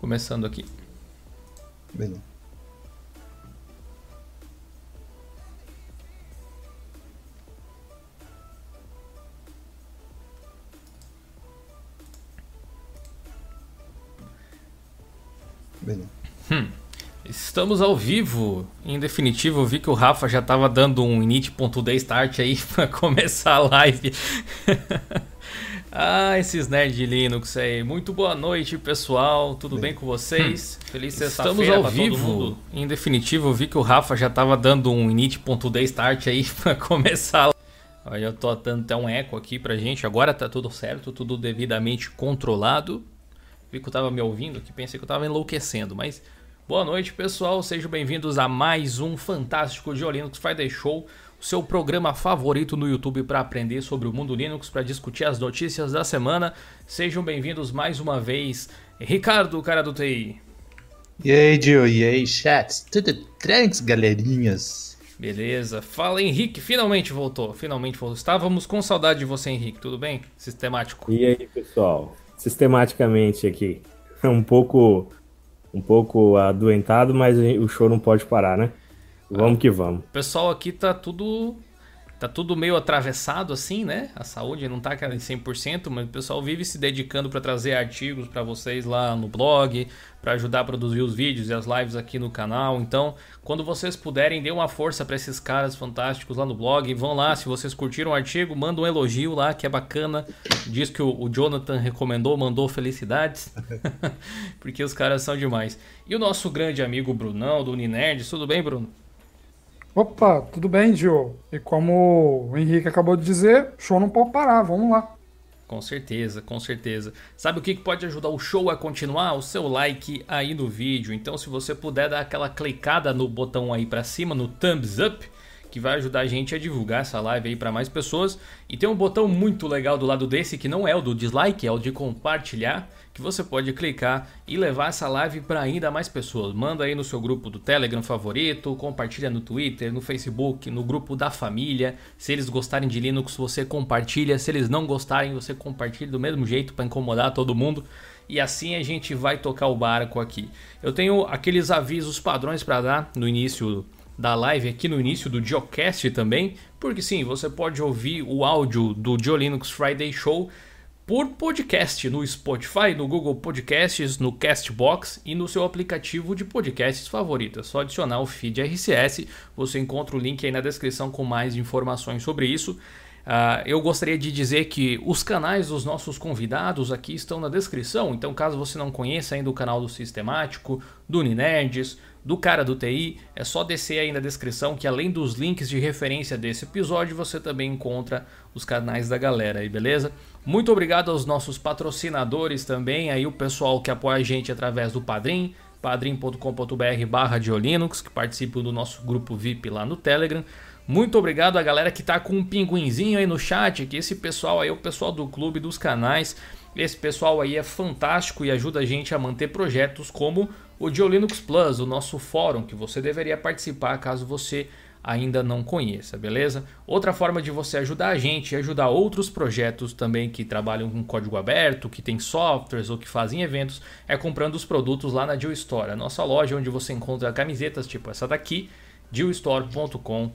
Começando aqui. Beleza. Beleza. Hum. Estamos ao vivo. Em definitivo, eu vi que o Rafa já estava dando um init.d start aí para começar a live. ah, esses nerds de Linux aí. Muito boa noite, pessoal. Tudo bem, bem com vocês? Hum. Feliz sexta-feira Estamos ao vivo. Em definitivo, eu vi que o Rafa já estava dando um init.d start aí para começar Olha, eu tô dando até um eco aqui pra gente. Agora tá tudo certo, tudo devidamente controlado. Vi que eu tava me ouvindo, que pensei que eu tava enlouquecendo, mas boa noite, pessoal. Sejam bem-vindos a mais um fantástico de Linux Friday Show, seu programa favorito no YouTube para aprender sobre o mundo Linux, para discutir as notícias da semana. Sejam bem-vindos mais uma vez, Ricardo, cara do TI. E aí, Gil, e aí, chats? Tudo tranks, galerinhas? Beleza. Fala, Henrique. Finalmente voltou. Finalmente voltou. Estávamos com saudade de você, Henrique. Tudo bem? Sistemático. E aí, pessoal? sistematicamente aqui. É um pouco um pouco adoentado, mas o show não pode parar, né? Vamos que vamos. O pessoal aqui tá tudo tá tudo meio atravessado assim, né? A saúde não tá em 100%, mas o pessoal vive se dedicando para trazer artigos para vocês lá no blog, para ajudar a produzir os vídeos e as lives aqui no canal. Então, quando vocês puderem, dê uma força para esses caras fantásticos lá no blog. Vão lá, se vocês curtiram o artigo, manda um elogio lá, que é bacana. Diz que o, Jonathan recomendou, mandou felicidades. Porque os caras são demais. E o nosso grande amigo Brunão, do Uninerd. Tudo bem, Bruno? Opa, tudo bem, Gio? E como o Henrique acabou de dizer, show não pode parar, vamos lá. Com certeza, com certeza. Sabe o que pode ajudar o show a continuar? O seu like aí no vídeo. Então, se você puder dar aquela clicada no botão aí para cima, no thumbs up, que vai ajudar a gente a divulgar essa live aí para mais pessoas. E tem um botão muito legal do lado desse que não é o do dislike, é o de compartilhar que você pode clicar e levar essa live para ainda mais pessoas. Manda aí no seu grupo do Telegram favorito, compartilha no Twitter, no Facebook, no grupo da família. Se eles gostarem de Linux, você compartilha. Se eles não gostarem, você compartilha do mesmo jeito para incomodar todo mundo. E assim a gente vai tocar o barco aqui. Eu tenho aqueles avisos padrões para dar no início da live aqui no início do Geocast também, porque sim, você pode ouvir o áudio do Linux Friday Show por podcast no Spotify, no Google Podcasts, no Castbox e no seu aplicativo de podcasts favorito. É só adicionar o feed RCS, você encontra o link aí na descrição com mais informações sobre isso. Uh, eu gostaria de dizer que os canais dos nossos convidados aqui estão na descrição, então caso você não conheça ainda o canal do Sistemático, do Uninerds, do cara do TI, é só descer aí na descrição que além dos links de referência desse episódio, você também encontra os canais da galera aí, beleza? Muito obrigado aos nossos patrocinadores também, aí o pessoal que apoia a gente através do Padrim, padrim.com.br barra Linux, que participam do nosso grupo VIP lá no Telegram. Muito obrigado a galera que tá com um pinguinzinho aí no chat, que esse pessoal aí é o pessoal do clube dos canais. Esse pessoal aí é fantástico e ajuda a gente a manter projetos como o Linux Plus, o nosso fórum, que você deveria participar caso você ainda não conheça, beleza? Outra forma de você ajudar a gente e ajudar outros projetos também que trabalham com código aberto, que tem softwares ou que fazem eventos, é comprando os produtos lá na Jill Store, a nossa loja onde você encontra camisetas tipo essa daqui, jillstore.com.br.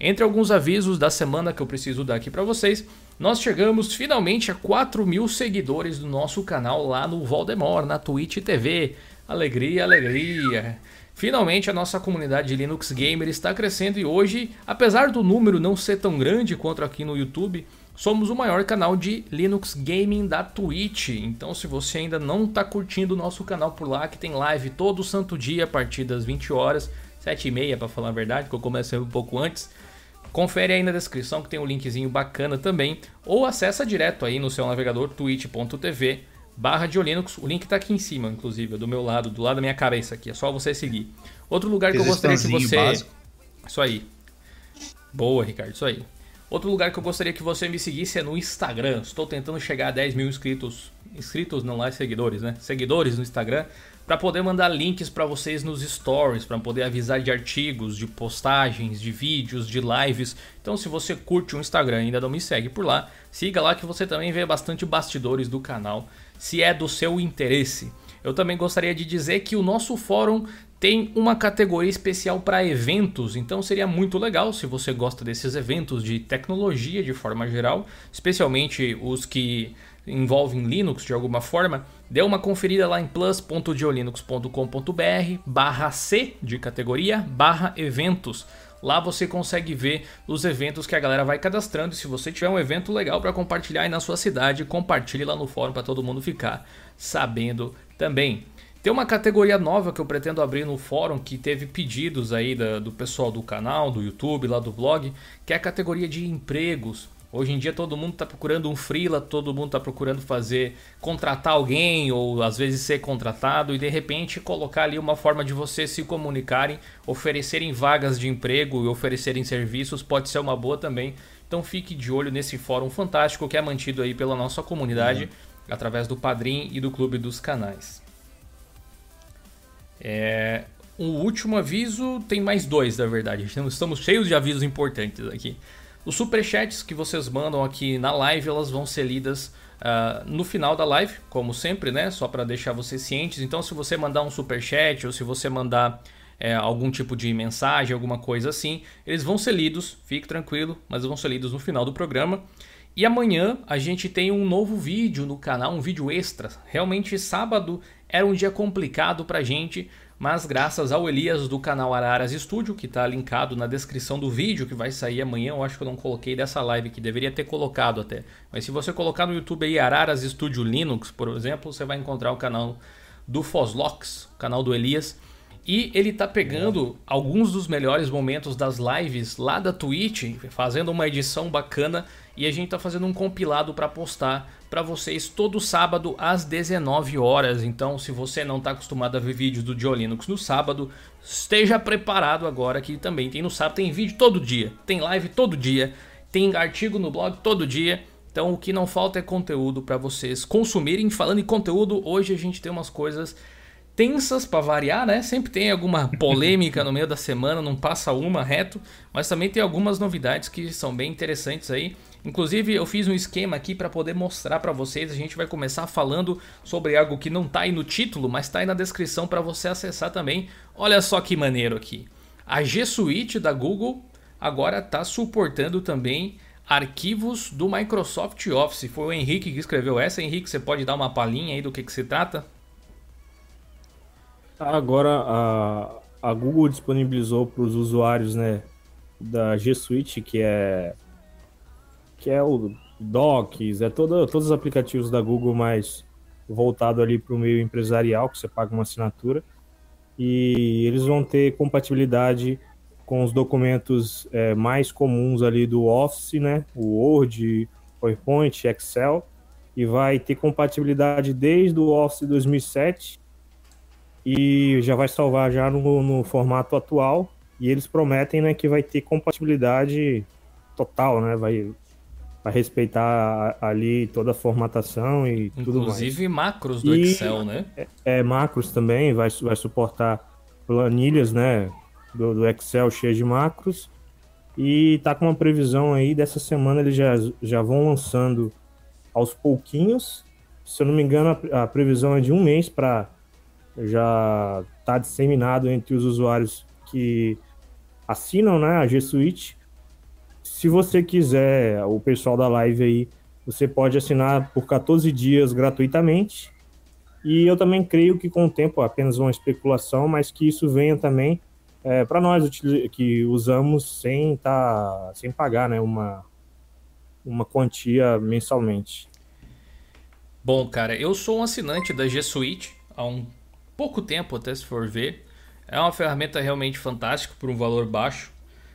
Entre alguns avisos da semana que eu preciso dar aqui para vocês, nós chegamos finalmente a 4 mil seguidores do nosso canal lá no Voldemort, na Twitch TV. Alegria, alegria. Finalmente a nossa comunidade de Linux Gamer está crescendo e hoje, apesar do número não ser tão grande quanto aqui no YouTube, somos o maior canal de Linux Gaming da Twitch. Então se você ainda não está curtindo o nosso canal por lá, que tem live todo santo dia a partir das 20 horas, 7 e meia para falar a verdade, que eu comecei um pouco antes. Confere aí na descrição que tem um linkzinho bacana também, ou acessa direto aí no seu navegador twitch.tv barra de Linux. O link está aqui em cima, inclusive, do meu lado, do lado da minha cabeça aqui. É só você seguir. Outro lugar que eu gostaria que você. Básico. Isso aí. Boa, Ricardo, isso aí. Outro lugar que eu gostaria que você me seguisse é no Instagram. Estou tentando chegar a 10 mil inscritos. Inscritos não lá, seguidores, né? Seguidores no Instagram para poder mandar links para vocês nos stories, para poder avisar de artigos, de postagens, de vídeos, de lives. Então, se você curte o Instagram e ainda não me segue por lá, siga lá que você também vê bastante bastidores do canal, se é do seu interesse. eu também gostaria de dizer que o nosso fórum tem uma categoria especial para eventos, então seria muito legal se você gosta desses eventos de tecnologia de forma geral, especialmente os que envolvem Linux de alguma forma, dê uma conferida lá em plus.geolinux.com.br barra C de categoria barra eventos. Lá você consegue ver os eventos que a galera vai cadastrando. E se você tiver um evento legal para compartilhar aí na sua cidade, compartilhe lá no fórum para todo mundo ficar sabendo também. Tem uma categoria nova que eu pretendo abrir no fórum que teve pedidos aí da, do pessoal do canal, do YouTube, lá do blog, que é a categoria de empregos. Hoje em dia todo mundo está procurando um freela, todo mundo está procurando fazer, contratar alguém ou às vezes ser contratado e de repente colocar ali uma forma de vocês se comunicarem, oferecerem vagas de emprego e oferecerem serviços pode ser uma boa também. Então fique de olho nesse fórum fantástico que é mantido aí pela nossa comunidade uhum. através do Padrim e do Clube dos Canais. É, um último aviso, tem mais dois na verdade. Estamos cheios de avisos importantes aqui. Os superchats que vocês mandam aqui na live, elas vão ser lidas uh, no final da live, como sempre, né? Só para deixar vocês cientes. Então, se você mandar um superchat ou se você mandar é, algum tipo de mensagem, alguma coisa assim, eles vão ser lidos, fique tranquilo, mas vão ser lidos no final do programa. E amanhã a gente tem um novo vídeo no canal, um vídeo extra. Realmente sábado era um dia complicado pra gente, mas graças ao Elias do canal Araras Studio, que está linkado na descrição do vídeo que vai sair amanhã, eu acho que eu não coloquei dessa live que deveria ter colocado até. Mas se você colocar no YouTube aí Araras Studio Linux, por exemplo, você vai encontrar o canal do Foslox, o canal do Elias. E ele tá pegando alguns dos melhores momentos das lives lá da Twitch, fazendo uma edição bacana e a gente tá fazendo um compilado para postar para vocês todo sábado às 19 horas. Então, se você não está acostumado a ver vídeos do Joe Linux no sábado, esteja preparado agora que também tem no sábado, tem vídeo todo dia, tem live todo dia, tem artigo no blog todo dia. Então, o que não falta é conteúdo para vocês consumirem. Falando em conteúdo, hoje a gente tem umas coisas tensas para variar, né? Sempre tem alguma polêmica no meio da semana, não passa uma reto, mas também tem algumas novidades que são bem interessantes aí. Inclusive, eu fiz um esquema aqui para poder mostrar para vocês. A gente vai começar falando sobre algo que não está aí no título, mas está aí na descrição para você acessar também. Olha só que maneiro aqui. A G Suite da Google agora está suportando também arquivos do Microsoft Office. Foi o Henrique que escreveu essa. Henrique, você pode dar uma palhinha aí do que, que se trata? Agora a, a Google disponibilizou para os usuários né, da G Suite, que é que é o Docs, é todo, todos os aplicativos da Google mais voltado ali para o meio empresarial, que você paga uma assinatura, e eles vão ter compatibilidade com os documentos é, mais comuns ali do Office, né? O Word, PowerPoint, Excel, e vai ter compatibilidade desde o Office 2007 e já vai salvar já no, no formato atual. E eles prometem, né, que vai ter compatibilidade total, né? Vai para respeitar ali toda a formatação e Inclusive, tudo mais. Inclusive macros do e, Excel, né? É, é, macros também, vai, vai suportar planilhas, né, do, do, Excel cheio de macros. E tá com uma previsão aí, dessa semana eles já, já vão lançando aos pouquinhos. Se eu não me engano, a, a previsão é de um mês para já tá disseminado entre os usuários que assinam né, a G Suite se você quiser, o pessoal da live aí, você pode assinar por 14 dias gratuitamente. E eu também creio que com o tempo, apenas uma especulação, mas que isso venha também é, para nós que usamos sem, tá, sem pagar né, uma, uma quantia mensalmente. Bom, cara, eu sou um assinante da G Suite há um pouco tempo, até se for ver. É uma ferramenta realmente fantástica por um valor baixo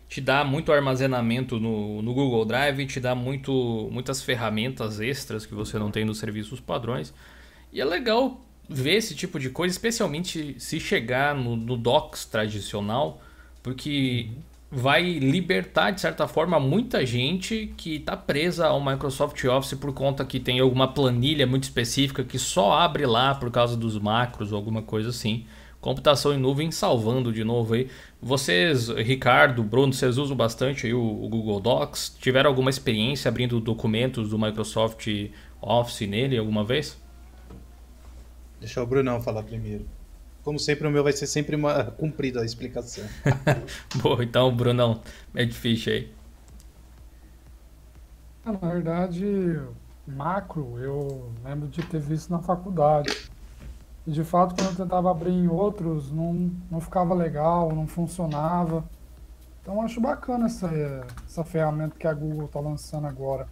te dá muito armazenamento no, no Google Drive, te dá muito, muitas ferramentas extras que você não tem nos serviços padrões. E é legal ver esse tipo de coisa, especialmente se chegar no, no Docs tradicional, porque vai libertar, de certa forma, muita gente que está presa ao Microsoft Office por conta que tem alguma planilha muito específica que só abre lá por causa dos macros ou alguma coisa assim computação em nuvem salvando de novo aí. Vocês, Ricardo, Bruno, vocês usam bastante aí o, o, Google Docs? Tiveram alguma experiência abrindo documentos do Microsoft Office nele alguma vez? Deixa o Brunão falar primeiro. Como sempre, o meu vai ser sempre uma cumprida a explicação. Boa, então, Brunão, é difícil aí. Na verdade, macro eu lembro de ter visto na faculdade. E de fato, quando eu tentava abrir em outros, não, não ficava legal, não funcionava. Então acho bacana essa, essa ferramenta que a Google está lançando agora.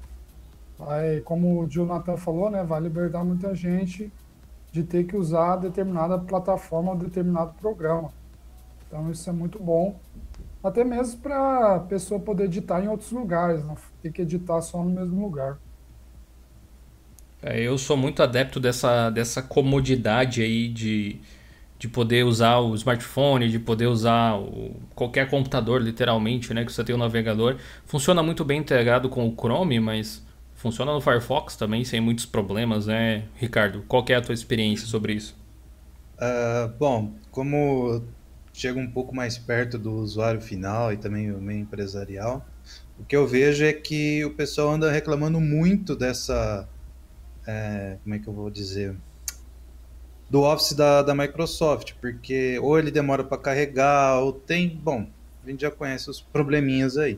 Vai, como o Jonathan falou, né, vai libertar muita gente de ter que usar determinada plataforma determinado programa. Então isso é muito bom. Até mesmo para a pessoa poder editar em outros lugares, não ter que editar só no mesmo lugar. É, eu sou muito adepto dessa, dessa comodidade aí de, de poder usar o smartphone, de poder usar o, qualquer computador, literalmente, né? Que você tem um navegador. Funciona muito bem integrado com o Chrome, mas funciona no Firefox também sem muitos problemas, né, Ricardo? Qual é a tua experiência sobre isso? Uh, bom, como chega um pouco mais perto do usuário final e também o meio empresarial, o que eu vejo é que o pessoal anda reclamando muito dessa é, como é que eu vou dizer? Do Office da, da Microsoft, porque ou ele demora para carregar, ou tem. Bom, a gente já conhece os probleminhas aí.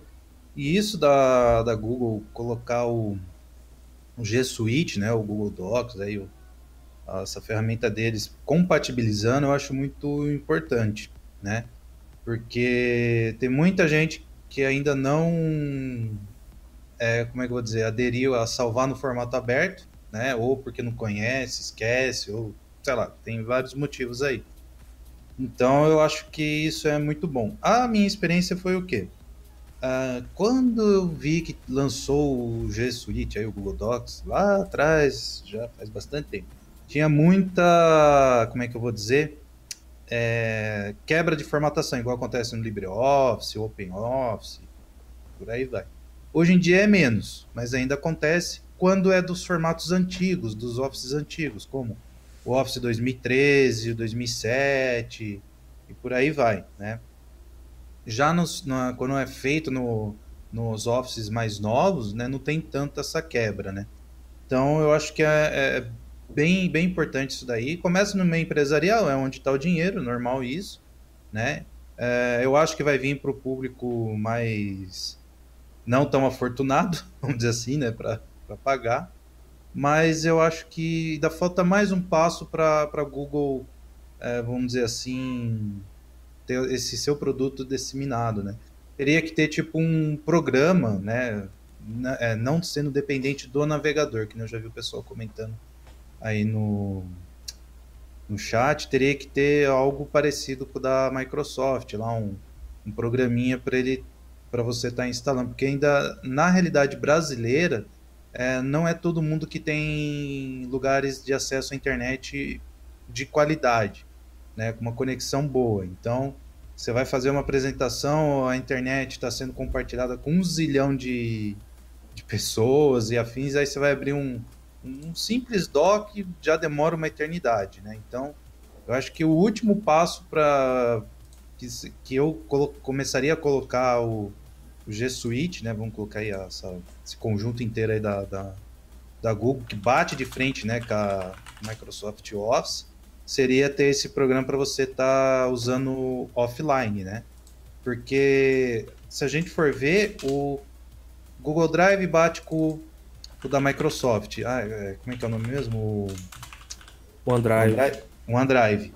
E isso da, da Google colocar o, o G Suite, né, o Google Docs, aí, o, essa ferramenta deles compatibilizando, eu acho muito importante, né? Porque tem muita gente que ainda não, é, como é que eu vou dizer, aderiu a salvar no formato aberto né? Ou porque não conhece, esquece, ou sei lá, tem vários motivos aí. Então eu acho que isso é muito bom. A minha experiência foi o quê? Uh, quando eu vi que lançou o G Suite, aí o Google Docs, lá atrás, já faz bastante tempo, tinha muita, como é que eu vou dizer, é, quebra de formatação, igual acontece no LibreOffice, OpenOffice, por aí vai. Hoje em dia é menos, mas ainda acontece quando é dos formatos antigos, dos Offices antigos, como o Office 2013, o 2007 e por aí vai, né? Já nos, na, quando é feito no, nos Offices mais novos, né, não tem tanta essa quebra, né? Então eu acho que é, é bem, bem importante isso daí. Começa no meio empresarial, é onde está o dinheiro, normal isso, né? É, eu acho que vai vir para o público mais não tão afortunado, vamos dizer assim, né? Para para pagar, mas eu acho que ainda falta mais um passo para Google, é, vamos dizer assim, ter esse seu produto disseminado, né? Teria que ter tipo um programa, né? É, não sendo dependente do navegador, que eu já vi o pessoal comentando aí no, no chat, teria que ter algo parecido com o da Microsoft, lá um, um programinha para ele para você estar tá instalando, porque ainda na realidade brasileira é, não é todo mundo que tem lugares de acesso à internet de qualidade, né, com uma conexão boa. Então, você vai fazer uma apresentação, a internet está sendo compartilhada com um zilhão de, de pessoas e afins, aí você vai abrir um, um simples doc já demora uma eternidade, né? Então, eu acho que o último passo para que, que eu começaria a colocar o, o G Suite, né? Vamos colocar aí essa, esse conjunto inteiro aí da, da, da, Google, que bate de frente né, com a Microsoft Office, seria ter esse programa para você estar tá usando offline, né? Porque se a gente for ver, o Google Drive bate com o da Microsoft. Ah, é, como é que é o nome mesmo? O OneDrive. OneDrive. OneDrive.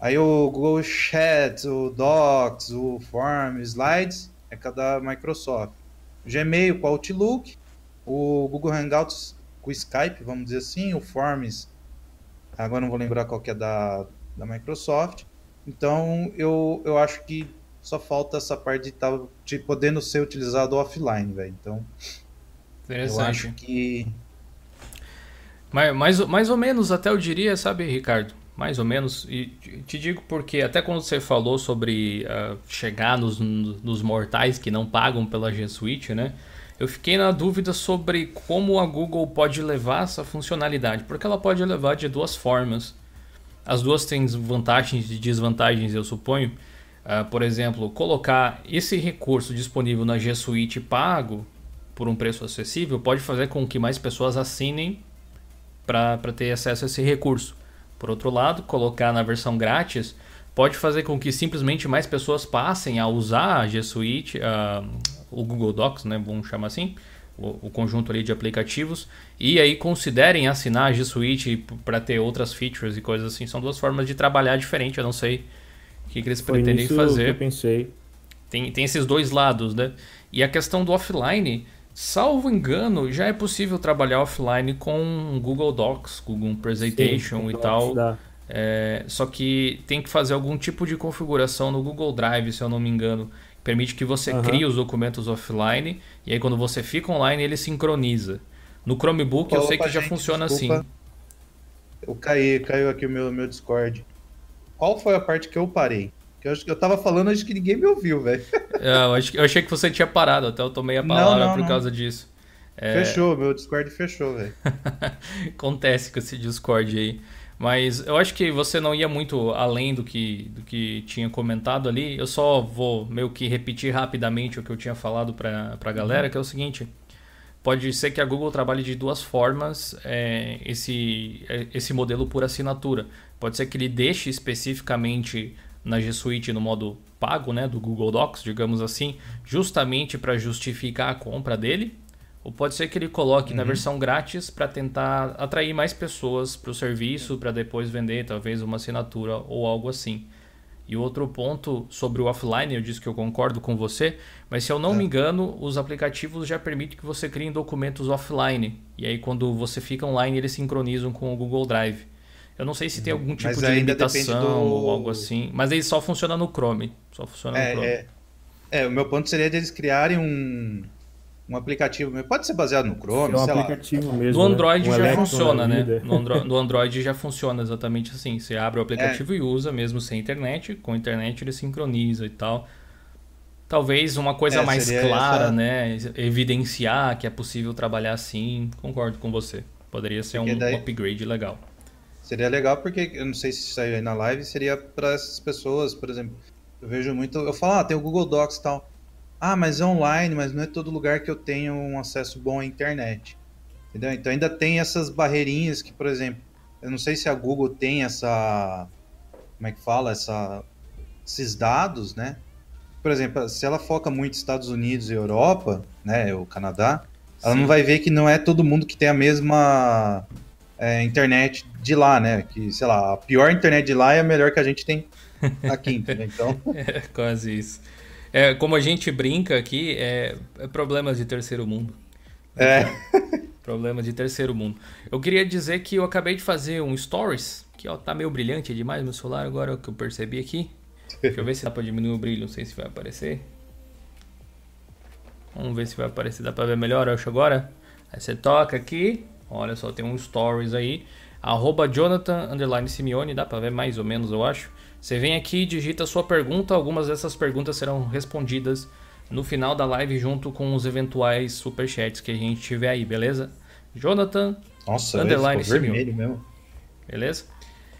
Aí o Google Chat, o Docs, o Form, Slides é cada Microsoft. O Gmail com o Outlook, o Google Hangouts com o Skype, vamos dizer assim, o Forms, agora não vou lembrar qual que é da, da Microsoft. Então eu, eu acho que só falta essa parte de, tá, de podendo ser utilizado offline, velho. Então eu acho que mais, mais, mais ou menos até eu diria, sabe, Ricardo? Mais ou menos. E te digo porque até quando você falou sobre uh, chegar nos, nos mortais que não pagam pela G Suite, né? Eu fiquei na dúvida sobre como a Google pode levar essa funcionalidade, porque ela pode levar de duas formas. As duas têm vantagens e desvantagens, eu suponho. Uh, por exemplo, colocar esse recurso disponível na G Suite pago por um preço acessível pode fazer com que mais pessoas assinem para ter acesso a esse recurso. Por outro lado, colocar na versão grátis pode fazer com que simplesmente mais pessoas passem a usar a G Suite, uh, o Google Docs, né, vamos chamar assim, o, o, conjunto ali de aplicativos, e aí considerem assinar a G Suite para ter outras features e coisas assim. São duas formas de trabalhar diferente, eu não sei o que, que eles Foi pretendem fazer. Que eu pensei. Tem, tem esses dois lados, né? E a questão do offline, salvo engano, já é possível trabalhar offline com Google Docs, Google Presentation Sim, e tal. É, só que tem que fazer algum tipo de configuração no Google Drive, se eu não me engano. Permite que você uhum. crie os documentos offline e aí quando você fica online ele sincroniza. No Chromebook eu sei que já gente, funciona desculpa. assim. Eu caí, caiu aqui o meu, meu Discord. Qual foi a parte que eu parei? Que eu, eu tava falando, acho que ninguém me ouviu, velho. É, eu, eu achei que você tinha parado, até eu tomei a palavra não, não, por não. causa disso. É... Fechou, meu Discord fechou, velho. Acontece com esse Discord aí. Mas eu acho que você não ia muito além do que, do que tinha comentado ali. Eu só vou meio que repetir rapidamente o que eu tinha falado para a galera, que é o seguinte. Pode ser que a Google trabalhe de duas formas é, esse, é, esse modelo por assinatura. Pode ser que ele deixe especificamente na G Suite no modo pago, né, do Google Docs, digamos assim, justamente para justificar a compra dele. Ou pode ser que ele coloque uhum. na versão grátis para tentar atrair mais pessoas para o serviço, para depois vender talvez uma assinatura ou algo assim. E outro ponto sobre o offline, eu disse que eu concordo com você, mas se eu não é. me engano, os aplicativos já permitem que você crie documentos offline. E aí quando você fica online, eles sincronizam com o Google Drive. Eu não sei se tem algum tipo mas de limitação do... ou algo assim, mas ele só funciona no Chrome. Só funciona é, no Chrome. É, é, o meu ponto seria de eles criarem um, um aplicativo, pode ser baseado no Chrome, é um aplicativo lá. mesmo. No né? Android né? já funciona, né? No, Andro no, Android já funciona exatamente assim. Você abre o aplicativo é. e usa mesmo sem internet, com internet ele sincroniza e tal. Talvez uma coisa é, mais clara, essa... né? Evidenciar que é possível trabalhar assim. Concordo com você. Poderia ser um daí... upgrade legal. Seria legal porque, eu não sei se saiu aí na live, seria para essas pessoas, por exemplo, eu vejo muito, eu falo, ah, tem o Google Docs e tal. Ah, mas é online, mas não é todo lugar que eu tenho um acesso bom à internet. Entendeu? Então ainda tem essas barreirinhas que, por exemplo, eu não sei se a Google tem essa, como é que fala, essa, esses dados, né? Por exemplo, se ela foca muito Estados Unidos e Europa, né, o Canadá, ela Sim. não vai ver que não é todo mundo que tem a mesma é, internet de lá, né? Que, sei lá, a pior internet de lá é a melhor que a gente tem aqui, entendeu? Então... é quase isso. É, como a gente brinca aqui, é, é problemas de terceiro mundo. É. Problemas de terceiro mundo. Eu queria dizer que eu acabei de fazer um stories, que ó, tá meio brilhante demais no celular agora, o que eu percebi aqui. Deixa eu ver se dá pra diminuir o brilho, não sei se vai aparecer. Vamos ver se vai aparecer, dá pra ver melhor, eu acho agora. Aí você toca aqui, Olha só, tem um stories aí. Arroba Jonathan underline Simeone, dá pra ver mais ou menos, eu acho. Você vem aqui e digita a sua pergunta. Algumas dessas perguntas serão respondidas no final da live junto com os eventuais superchats que a gente tiver aí, beleza? Jonathan Nossa, underline Simeone. mesmo. Beleza?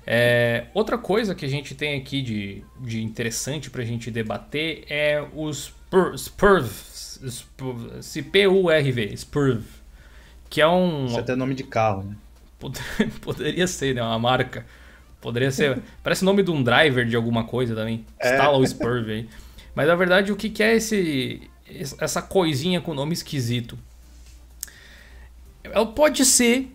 É, outra coisa que a gente tem aqui de, de interessante pra gente debater é os SPURV, C-P-U-R-V, SPURV que é um. Isso é até nome de carro, né? Poderia ser, né? Uma marca. Poderia ser. Parece o nome de um driver de alguma coisa também. É. Instala o Spurve aí. Mas na verdade, o que é esse, essa coisinha com nome esquisito? Ela pode ser,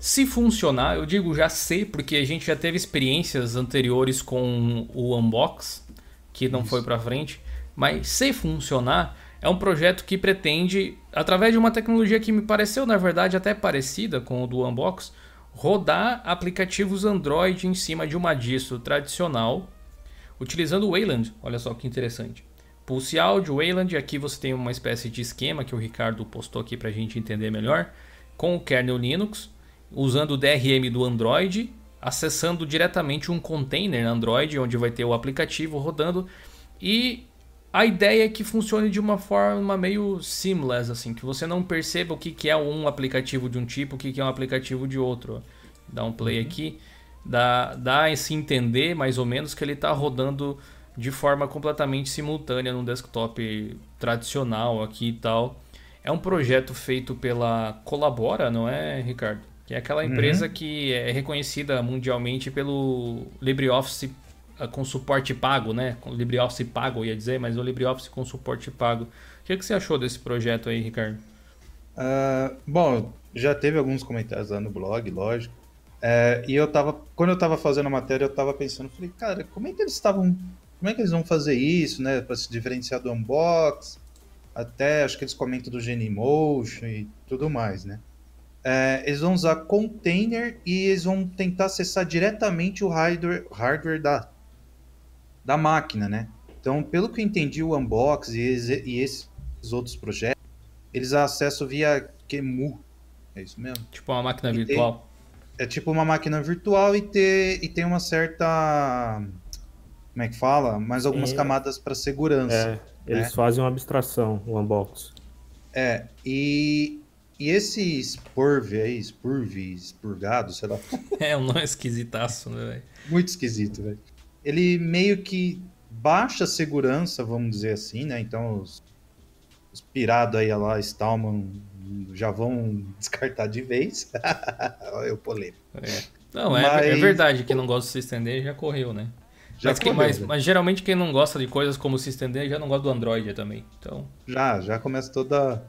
se funcionar, eu digo já sei, porque a gente já teve experiências anteriores com o Unbox, que não Isso. foi pra frente. Mas se funcionar, é um projeto que pretende, através de uma tecnologia que me pareceu, na verdade, até parecida com o do Unbox, rodar aplicativos Android em cima de uma distro tradicional, utilizando o Wayland. Olha só que interessante. Pulse Audio, Wayland, aqui você tem uma espécie de esquema que o Ricardo postou aqui para a gente entender melhor, com o kernel Linux, usando o DRM do Android, acessando diretamente um container Android, onde vai ter o aplicativo rodando, e a ideia é que funcione de uma forma meio seamless, assim, que você não perceba o que, que é um aplicativo de um tipo, o que, que é um aplicativo de outro. Dá um play uhum. aqui, dá, dá esse entender mais ou menos que ele está rodando de forma completamente simultânea no desktop tradicional aqui e tal. É um projeto feito pela Colabora, não é, Ricardo? Que é aquela empresa uhum. que é reconhecida mundialmente pelo LibreOffice com suporte pago, né? Com LibreOffice pago, eu ia dizer, mas o LibreOffice com suporte pago. O que, que você achou desse projeto aí, Ricardo? Uh, bom, já teve alguns comentários lá no blog, lógico. É, e eu tava, quando eu tava fazendo a matéria, eu tava pensando, falei, cara, como é que eles estavam, como é que eles vão fazer isso, né, para se diferenciar do unbox? Até acho que eles comentam do Genymotion e tudo mais, né? É, eles vão usar container e eles vão tentar acessar diretamente o hardware, hardware da, da máquina, né? Então, pelo que eu entendi, o Unbox e, e esses outros projetos, eles acessam via QEMU. É isso mesmo? Tipo uma máquina e virtual. Tem, é tipo uma máquina virtual e, ter, e tem uma certa. Como é que fala? Mais algumas é, camadas para segurança. É, eles né? fazem uma abstração, o Unbox. É, e, e esse Spurv aí, Spurv, Spurgado, sei lá. É um nome esquisitaço, né, velho? Muito esquisito, velho. Ele meio que baixa segurança, vamos dizer assim, né? Então os, os pirados aí lá, Stallman, já vão descartar de vez. Olha o polêmico. É. Não, é, mas... é verdade, quem não gosta de se estender já correu, né? Já mas, correu, mas, né? mas, geralmente quem não gosta de coisas como se estender já não gosta do Android também. Então... Já, já começa toda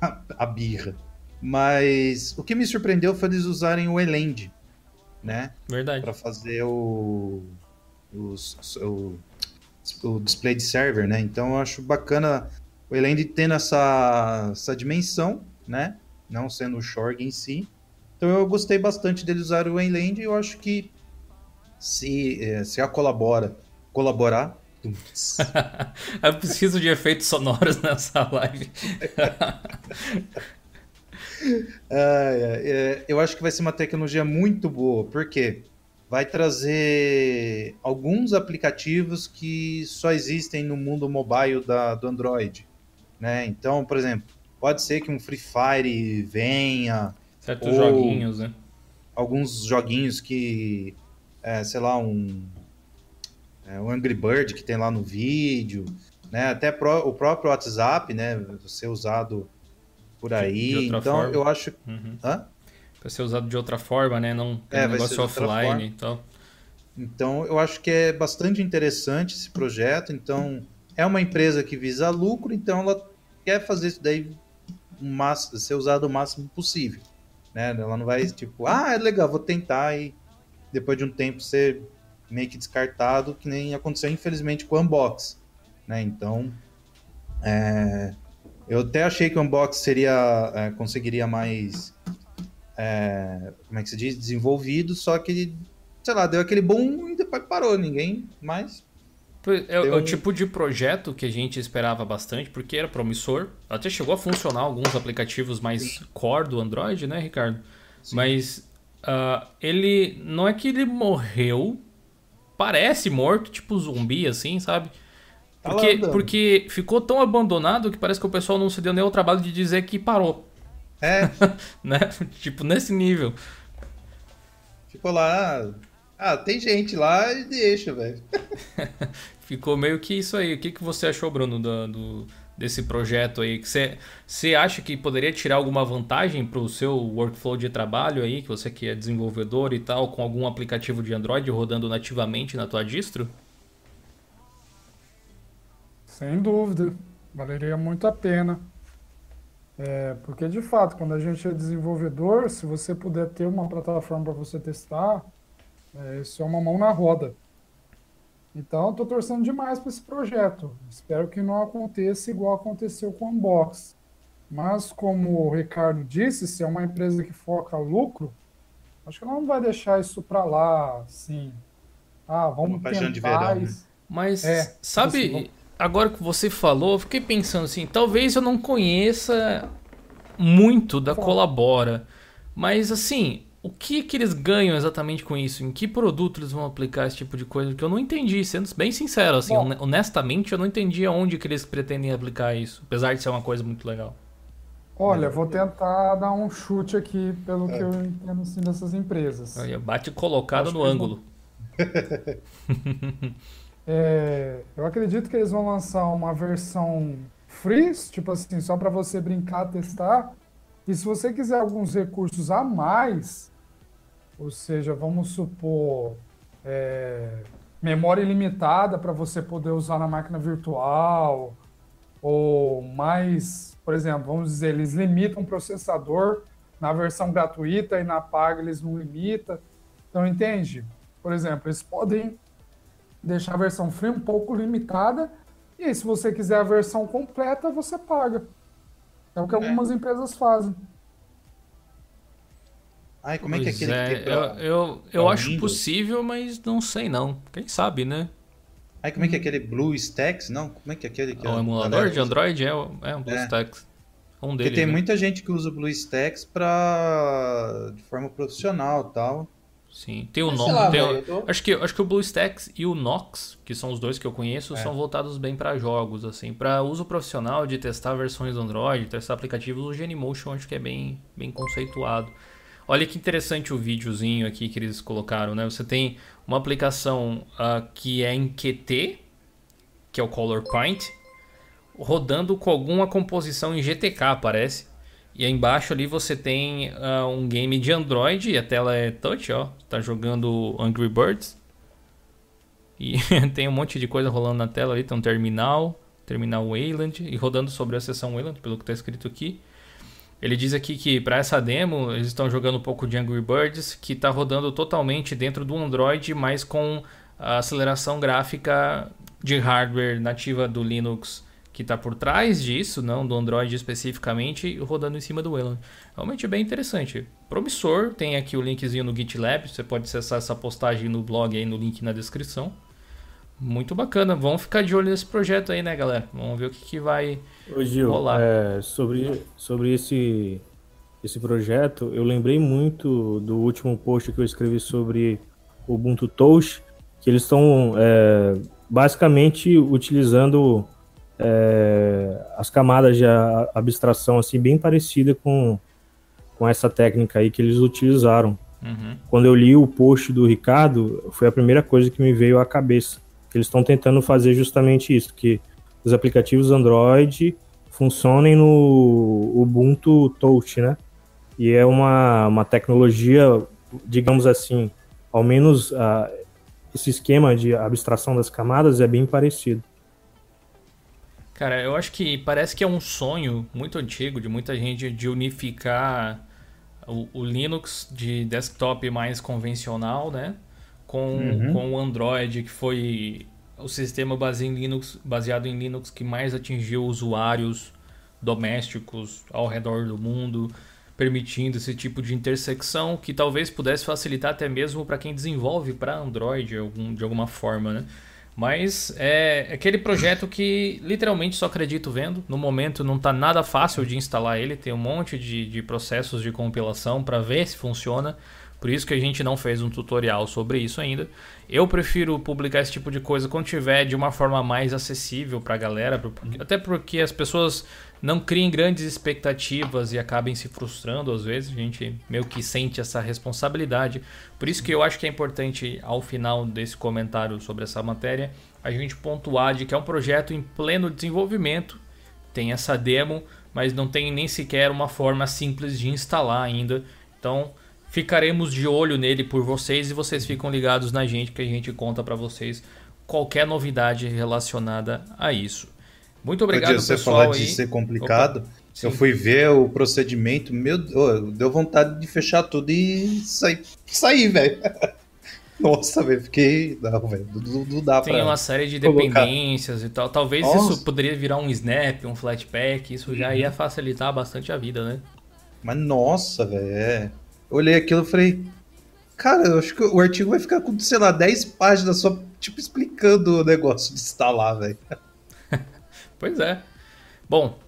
a, a birra. Mas o que me surpreendeu foi eles usarem o Elend, né? Verdade. Para fazer o, os, o, o display de server, né? Então eu acho bacana o Elend tendo essa, essa dimensão, né? Não sendo o Shorg em si. Então eu gostei bastante dele usar o Elend e eu acho que se, eh, se a colabora, colaborar. eu preciso de efeitos sonoros nessa live. é, eu acho que vai ser uma tecnologia muito boa, porque vai trazer alguns aplicativos que só existem no mundo mobile da, do Android. Né? Então, por exemplo, pode ser que um Free Fire venha. Certos joguinhos, né? Alguns joguinhos que, é, sei lá, um, é, um Angry Bird que tem lá no vídeo, né? Até pro, o próprio WhatsApp, né? Ser usado por aí. então, forma. eu acho. Uhum. Hã? Para ser usado de outra forma, né? Não é, um negócio offline e tal. Então, eu acho que é bastante interessante esse projeto. Então, é uma empresa que visa lucro, então ela quer fazer isso daí máximo, ser usado o máximo possível. Né? Ela não vai, tipo, ah, é legal, vou tentar e depois de um tempo ser meio que descartado, que nem aconteceu, infelizmente, com o Unbox. Né? Então, é... eu até achei que o Unbox seria, é, conseguiria mais, é... como é que se diz, desenvolvido, só que, sei lá, deu aquele boom e depois parou, ninguém mais é, é, o tipo de projeto que a gente esperava bastante, porque era promissor. Até chegou a funcionar alguns aplicativos mais core do Android, né, Ricardo? Sim. Mas uh, ele. Não é que ele morreu. Parece morto, tipo zumbi, assim, sabe? Tá porque, porque ficou tão abandonado que parece que o pessoal não se deu nem o trabalho de dizer que parou. É. né? Tipo, nesse nível. Ficou lá. Ah, tem gente lá e deixa, velho. ficou meio que isso aí. O que, que você achou, Bruno, do, do desse projeto aí? Você, você acha que poderia tirar alguma vantagem para o seu workflow de trabalho aí, que você que é desenvolvedor e tal, com algum aplicativo de Android rodando nativamente na tua distro? Sem dúvida, valeria muito a pena. É, porque de fato, quando a gente é desenvolvedor, se você puder ter uma plataforma para você testar, é, isso é uma mão na roda. Então, estou torcendo demais para esse projeto. Espero que não aconteça igual aconteceu com o Unbox. Mas, como o Ricardo disse, se é uma empresa que foca lucro, acho que ela não vai deixar isso para lá, assim. Ah, vamos uma tentar... De verão, né? Mas, é, sabe, assim, agora que você falou, eu fiquei pensando assim, talvez eu não conheça muito da Colabora, mas assim, o que, que eles ganham exatamente com isso? Em que produto eles vão aplicar esse tipo de coisa? Que eu não entendi, sendo bem sincero, assim, Bom, honestamente, eu não entendi aonde que eles pretendem aplicar isso, apesar de ser uma coisa muito legal. Olha, vou tentar dar um chute aqui pelo é. que eu entendo assim, dessas empresas. Olha, bate colocado Acho no ângulo. é, eu acredito que eles vão lançar uma versão free, tipo assim, só para você brincar, testar E se você quiser alguns recursos a mais, ou seja, vamos supor, é, memória ilimitada para você poder usar na máquina virtual, ou mais, por exemplo, vamos dizer, eles limitam o processador na versão gratuita e na paga eles não limitam. Então, entende? Por exemplo, eles podem deixar a versão free um pouco limitada e se você quiser a versão completa, você paga. É o que é. algumas empresas fazem. Ai, como é que é aquele é, que eu, eu, eu acho Windows? possível, mas não sei não. Quem sabe, né? Ai, como é que é aquele BlueStacks? Não, como é que é aquele que é o emulador de Android é, é um BlueStacks. É. Um deles, Porque tem né? muita gente que usa o BlueStacks para de forma profissional, tal. Sim, tem o Nox. Tô... Acho que acho que o BlueStacks e o Nox, que são os dois que eu conheço, é. são voltados bem para jogos assim, para uso profissional de testar versões do Android, testar aplicativos. O Genymotion acho que é bem bem conceituado. Olha que interessante o videozinho aqui que eles colocaram, né? Você tem uma aplicação uh, que é em Qt, que é o Color Paint, rodando com alguma composição em GTK, parece. E aí embaixo ali você tem uh, um game de Android e a tela é touch, ó. Tá jogando Angry Birds. E tem um monte de coisa rolando na tela ali. Tem um terminal, terminal Wayland e rodando sobre a seção Wayland, pelo que está escrito aqui. Ele diz aqui que para essa demo eles estão jogando um pouco de Angry Birds, que está rodando totalmente dentro do Android, mas com a aceleração gráfica de hardware nativa do Linux que está por trás disso, não do Android especificamente, rodando em cima do Wayland. Realmente é bem interessante. Promissor, tem aqui o linkzinho no GitLab, você pode acessar essa postagem no blog aí no link na descrição. Muito bacana, vamos ficar de olho nesse projeto aí, né, galera? Vamos ver o que, que vai Ô, Gil, rolar. É, sobre, sobre esse, esse projeto, eu lembrei muito do último post que eu escrevi sobre o Ubuntu Touch, que eles estão é, basicamente utilizando é, as camadas de abstração assim bem parecida com, com essa técnica aí que eles utilizaram. Uhum. Quando eu li o post do Ricardo, foi a primeira coisa que me veio à cabeça. Eles estão tentando fazer justamente isso, que os aplicativos Android funcionem no Ubuntu Touch, né? E é uma, uma tecnologia, digamos assim, ao menos uh, esse esquema de abstração das camadas é bem parecido. Cara, eu acho que parece que é um sonho muito antigo de muita gente de unificar o, o Linux de desktop mais convencional, né? Com, uhum. com o Android, que foi o sistema baseado em, Linux, baseado em Linux que mais atingiu usuários domésticos ao redor do mundo, permitindo esse tipo de intersecção que talvez pudesse facilitar até mesmo para quem desenvolve para Android de alguma forma, né? Mas é aquele projeto que literalmente só acredito vendo. No momento não está nada fácil de instalar ele, tem um monte de, de processos de compilação para ver se funciona. Por isso que a gente não fez um tutorial sobre isso ainda. Eu prefiro publicar esse tipo de coisa quando tiver de uma forma mais acessível para a galera, até porque as pessoas não criem grandes expectativas e acabem se frustrando às vezes. A gente meio que sente essa responsabilidade. Por isso que eu acho que é importante, ao final desse comentário sobre essa matéria, a gente pontuar de que é um projeto em pleno desenvolvimento. Tem essa demo, mas não tem nem sequer uma forma simples de instalar ainda. Então, ficaremos de olho nele por vocês e vocês ficam ligados na gente que a gente conta para vocês qualquer novidade relacionada a isso. Muito obrigado, Podia, você pessoal. falar de ser complicado. Opa, eu fui ver o procedimento, meu Deus, deu vontade de fechar tudo e sair, sair velho. Nossa, velho, fiquei. Não, velho, não, não dá Tem pra. Tem uma série de dependências e tal. Talvez Nossa. isso poderia virar um snap, um flatpak, isso já ia facilitar bastante a vida, né? Mas nossa, velho, é. Eu olhei aquilo e falei. Cara, eu acho que o artigo vai ficar com, sei lá, 10 páginas só, tipo, explicando o negócio de instalar, velho. Pois é. Bom,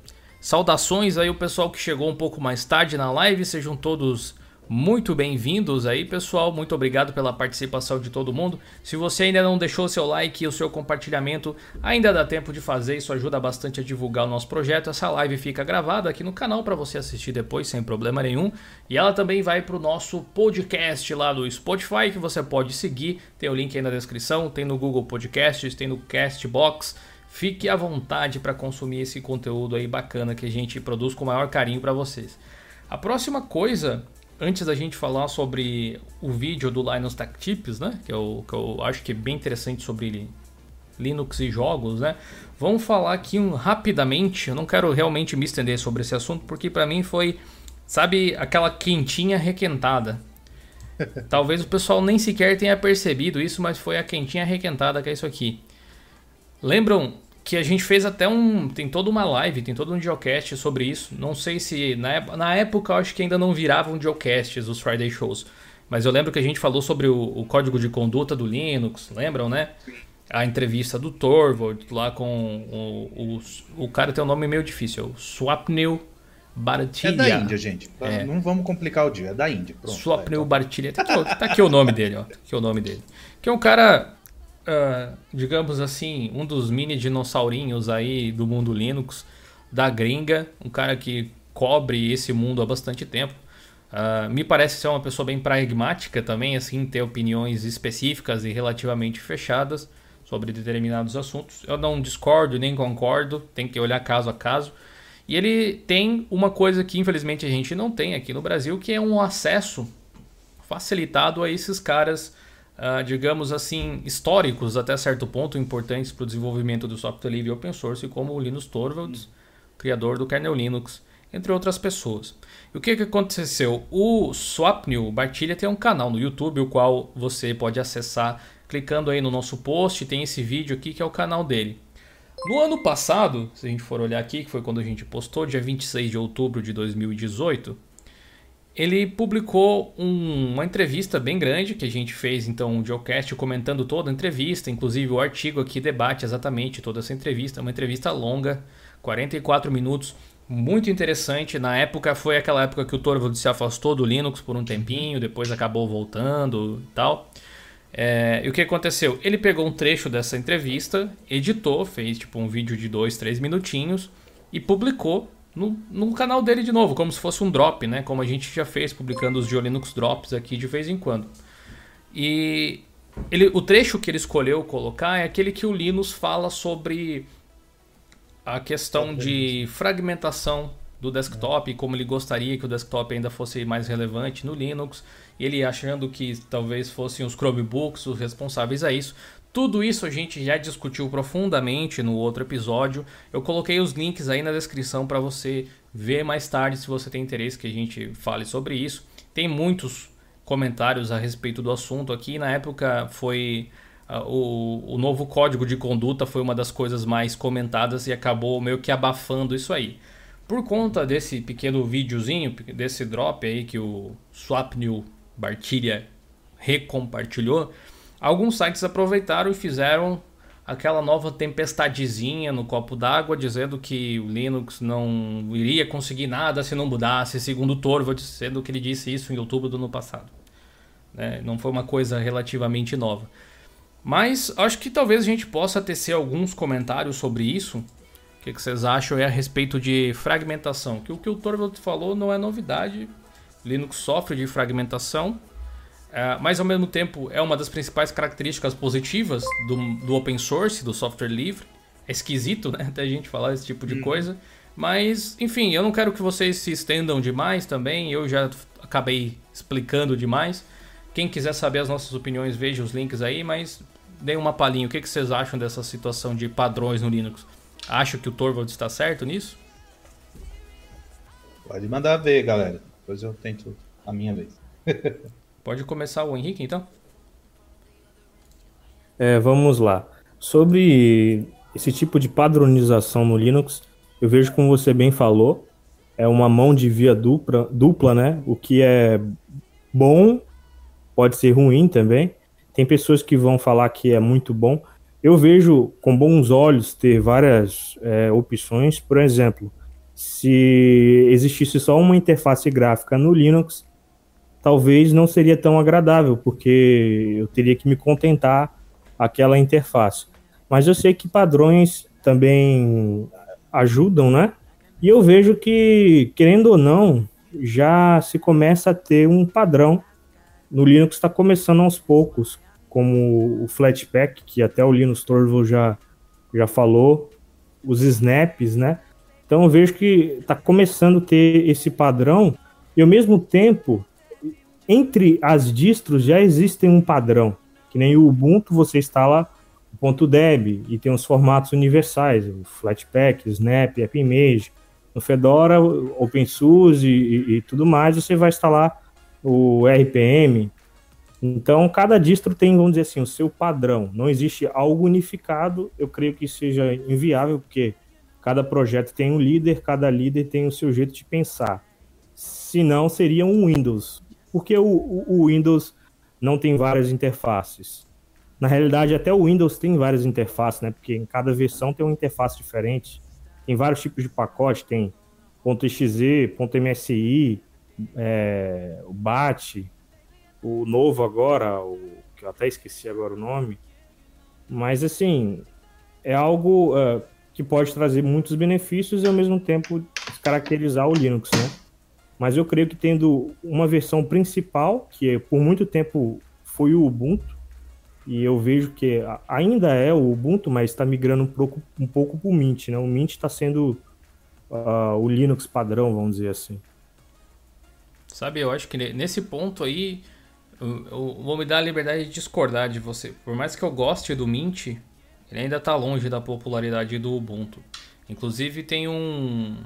saudações aí o pessoal que chegou um pouco mais tarde na live, sejam todos muito bem-vindos aí, pessoal. Muito obrigado pela participação de todo mundo. Se você ainda não deixou seu like e o seu compartilhamento, ainda dá tempo de fazer, isso ajuda bastante a divulgar o nosso projeto. Essa live fica gravada aqui no canal para você assistir depois sem problema nenhum. E ela também vai para o nosso podcast lá do Spotify, que você pode seguir. Tem o link aí na descrição, tem no Google Podcasts, tem no Castbox Fique à vontade para consumir esse conteúdo aí bacana que a gente produz com o maior carinho para vocês. A próxima coisa, antes da gente falar sobre o vídeo do Linus Tech Tips, né? Que eu, que eu acho que é bem interessante sobre Linux e jogos, né? Vamos falar aqui um, rapidamente. Eu não quero realmente me estender sobre esse assunto, porque para mim foi, sabe, aquela quentinha requentada. Talvez o pessoal nem sequer tenha percebido isso, mas foi a quentinha requentada que é isso aqui. Lembram que a gente fez até um. Tem toda uma live, tem todo um geocast sobre isso. Não sei se. Na, na época eu acho que ainda não viravam geocasts os Friday Shows. Mas eu lembro que a gente falou sobre o, o código de conduta do Linux, lembram, né? A entrevista do Torvald lá com o, o, o cara tem um nome meio difícil, o Swapnil Bartilha. É da Índia, gente. É. Não vamos complicar o dia, é da Índia. Pronto, Swapnil Bartilha. Tá aqui, tá aqui o nome dele, ó. Tá aqui o nome dele. Que é um cara uh, digamos assim, um dos mini dinossaurinhos aí do mundo Linux, da gringa, um cara que cobre esse mundo há bastante tempo. Uh, me parece ser uma pessoa bem pragmática também, assim, ter opiniões específicas e relativamente fechadas sobre determinados assuntos. Eu não discordo nem concordo, tem que olhar caso a caso. E ele tem uma coisa que infelizmente a gente não tem aqui no Brasil, que é um acesso facilitado a esses caras uh, digamos assim, históricos até certo ponto, importantes para o desenvolvimento do software livre open source, como o Linus Torvalds, criador do kernel Linux, entre outras pessoas. E o que, que aconteceu? O Swapnil Bartilha tem um canal no YouTube, o qual você pode acessar clicando aí no nosso post, tem esse vídeo aqui que é o canal dele. No ano passado, se a gente for olhar aqui, que foi quando a gente postou, dia 26 de outubro de 2018, ele publicou um, uma entrevista bem grande que a gente fez então um geocast comentando toda a entrevista, inclusive o artigo aqui debate exatamente toda essa entrevista, uma entrevista longa, 44 minutos, muito interessante. Na época foi aquela época que o Torvald se afastou do Linux por um tempinho, depois acabou voltando e tal. É, e o que aconteceu? Ele pegou um trecho dessa entrevista, editou, fez tipo um vídeo de 2, 3 minutinhos e publicou no, no canal dele de novo, como se fosse um drop, né? Como a gente já fez publicando os Geolinux Drops aqui de vez em quando. E ele, o trecho que ele escolheu colocar é aquele que o Linus fala sobre a questão de fragmentação do desktop e como ele gostaria que o desktop ainda fosse mais relevante no Linux. Ele achando que talvez fossem os Chromebooks os responsáveis a isso. Tudo isso a gente já discutiu profundamente no outro episódio. Eu coloquei os links aí na descrição para você ver mais tarde se você tem interesse que a gente fale sobre isso. Tem muitos comentários a respeito do assunto aqui. Na época foi uh, o, o novo código de conduta foi uma das coisas mais comentadas e acabou meio que abafando isso aí. Por conta desse pequeno videozinho, desse drop aí que o Swapnew Bartilha recompartilhou, Alguns sites aproveitaram e fizeram aquela nova tempestadezinha no copo d'água, dizendo que o Linux não iria conseguir nada se não mudasse, segundo o Torvalds, sendo que ele disse isso em outubro do ano passado. Né? Não foi uma coisa relativamente nova. Mas acho que talvez a gente possa tecer alguns comentários sobre isso. O que, vocês acham é a respeito de fragmentação? Que o que o Torvalds falou não é novidade. Linux sofre de fragmentação é, mas ao mesmo tempo é uma das principais características positivas do, do open source, do software livre. É esquisito, né? Até a gente falar esse tipo de uhum. coisa. Mas, enfim, eu não quero que vocês se estendam demais também. Eu já acabei explicando demais. Quem quiser saber as nossas opiniões, veja os links aí, mas dê uma palhinha. O que, que vocês acham dessa situação de padrões no Linux? Acho que o Torvald está certo nisso? Pode mandar ver, galera. Depois eu tento a minha vez. Pode começar o Henrique, então? É, vamos lá. Sobre esse tipo de padronização no Linux, eu vejo como você bem falou, é uma mão de via dupla, dupla, né? O que é bom pode ser ruim também. Tem pessoas que vão falar que é muito bom. Eu vejo com bons olhos ter várias é, opções. Por exemplo, se existisse só uma interface gráfica no Linux, talvez não seria tão agradável, porque eu teria que me contentar aquela interface. Mas eu sei que padrões também ajudam, né? E eu vejo que, querendo ou não, já se começa a ter um padrão. No Linux está começando aos poucos, como o Flatpak, que até o Linus Torvalds já, já falou, os snaps, né? Então eu vejo que está começando a ter esse padrão E ao mesmo tempo, entre as distros já existe um padrão, que nem o Ubuntu você instala o .deb e tem os formatos universais, o Flatpak, o Snap, AppImage. No Fedora, OpenSUSE e, e tudo mais, você vai instalar o RPM. Então, cada distro tem, vamos dizer assim, o seu padrão. Não existe algo unificado. Eu creio que seja inviável, porque cada projeto tem um líder, cada líder tem o seu jeito de pensar. Senão, seria um Windows. Porque o, o, Windows não tem várias interfaces. Na realidade, até o Windows tem várias interfaces, né? Porque em cada versão tem uma interface diferente. Tem vários tipos de pacote, tem .exe, .msi, é, o BAT, o novo agora, o, que eu até esqueci agora o nome. Mas, assim, é algo uh, que pode trazer muitos benefícios e, ao mesmo tempo, descaracterizar o Linux, né? Mas eu creio que tendo uma versão principal, que por muito tempo foi o Ubuntu, e eu vejo que ainda é o Ubuntu, mas está migrando um pouco, um para o Mint, né? O Mint está sendo uh, o Linux padrão, vamos dizer assim. Sabe, eu acho que nesse ponto aí, eu vou me dar a liberdade de discordar de você. Por mais que eu goste do Mint, ele ainda está longe da popularidade do Ubuntu. Inclusive tem um,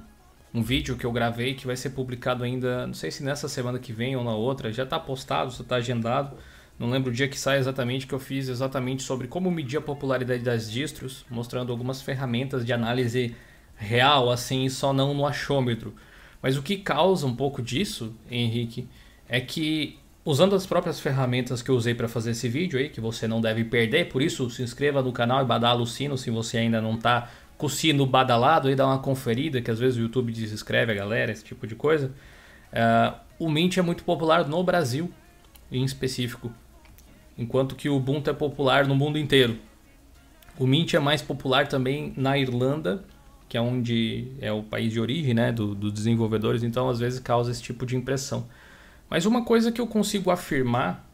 um vídeo que eu gravei que vai ser publicado ainda, não sei se nessa semana que vem ou na outra, já está postado, já está agendado. Não lembro o dia que sai exatamente, que eu fiz exatamente sobre como medir a popularidade das distros, mostrando algumas ferramentas de análise real, assim, só não no achômetro. Mas o que causa um pouco disso, Henrique, é que usando as próprias ferramentas que eu usei para fazer esse vídeo aí, que você não deve perder, por isso se inscreva no canal e badala o sino se você ainda não está com o sino badalado e dá uma conferida, que às vezes o YouTube desinscreve a galera, esse tipo de coisa. Uh, o Mint é muito popular no Brasil, em específico, enquanto que o Ubuntu é popular no mundo inteiro. O Mint é mais popular também na Irlanda que é onde é o país de origem né, dos do desenvolvedores, então às vezes causa esse tipo de impressão. Mas uma coisa que eu consigo afirmar,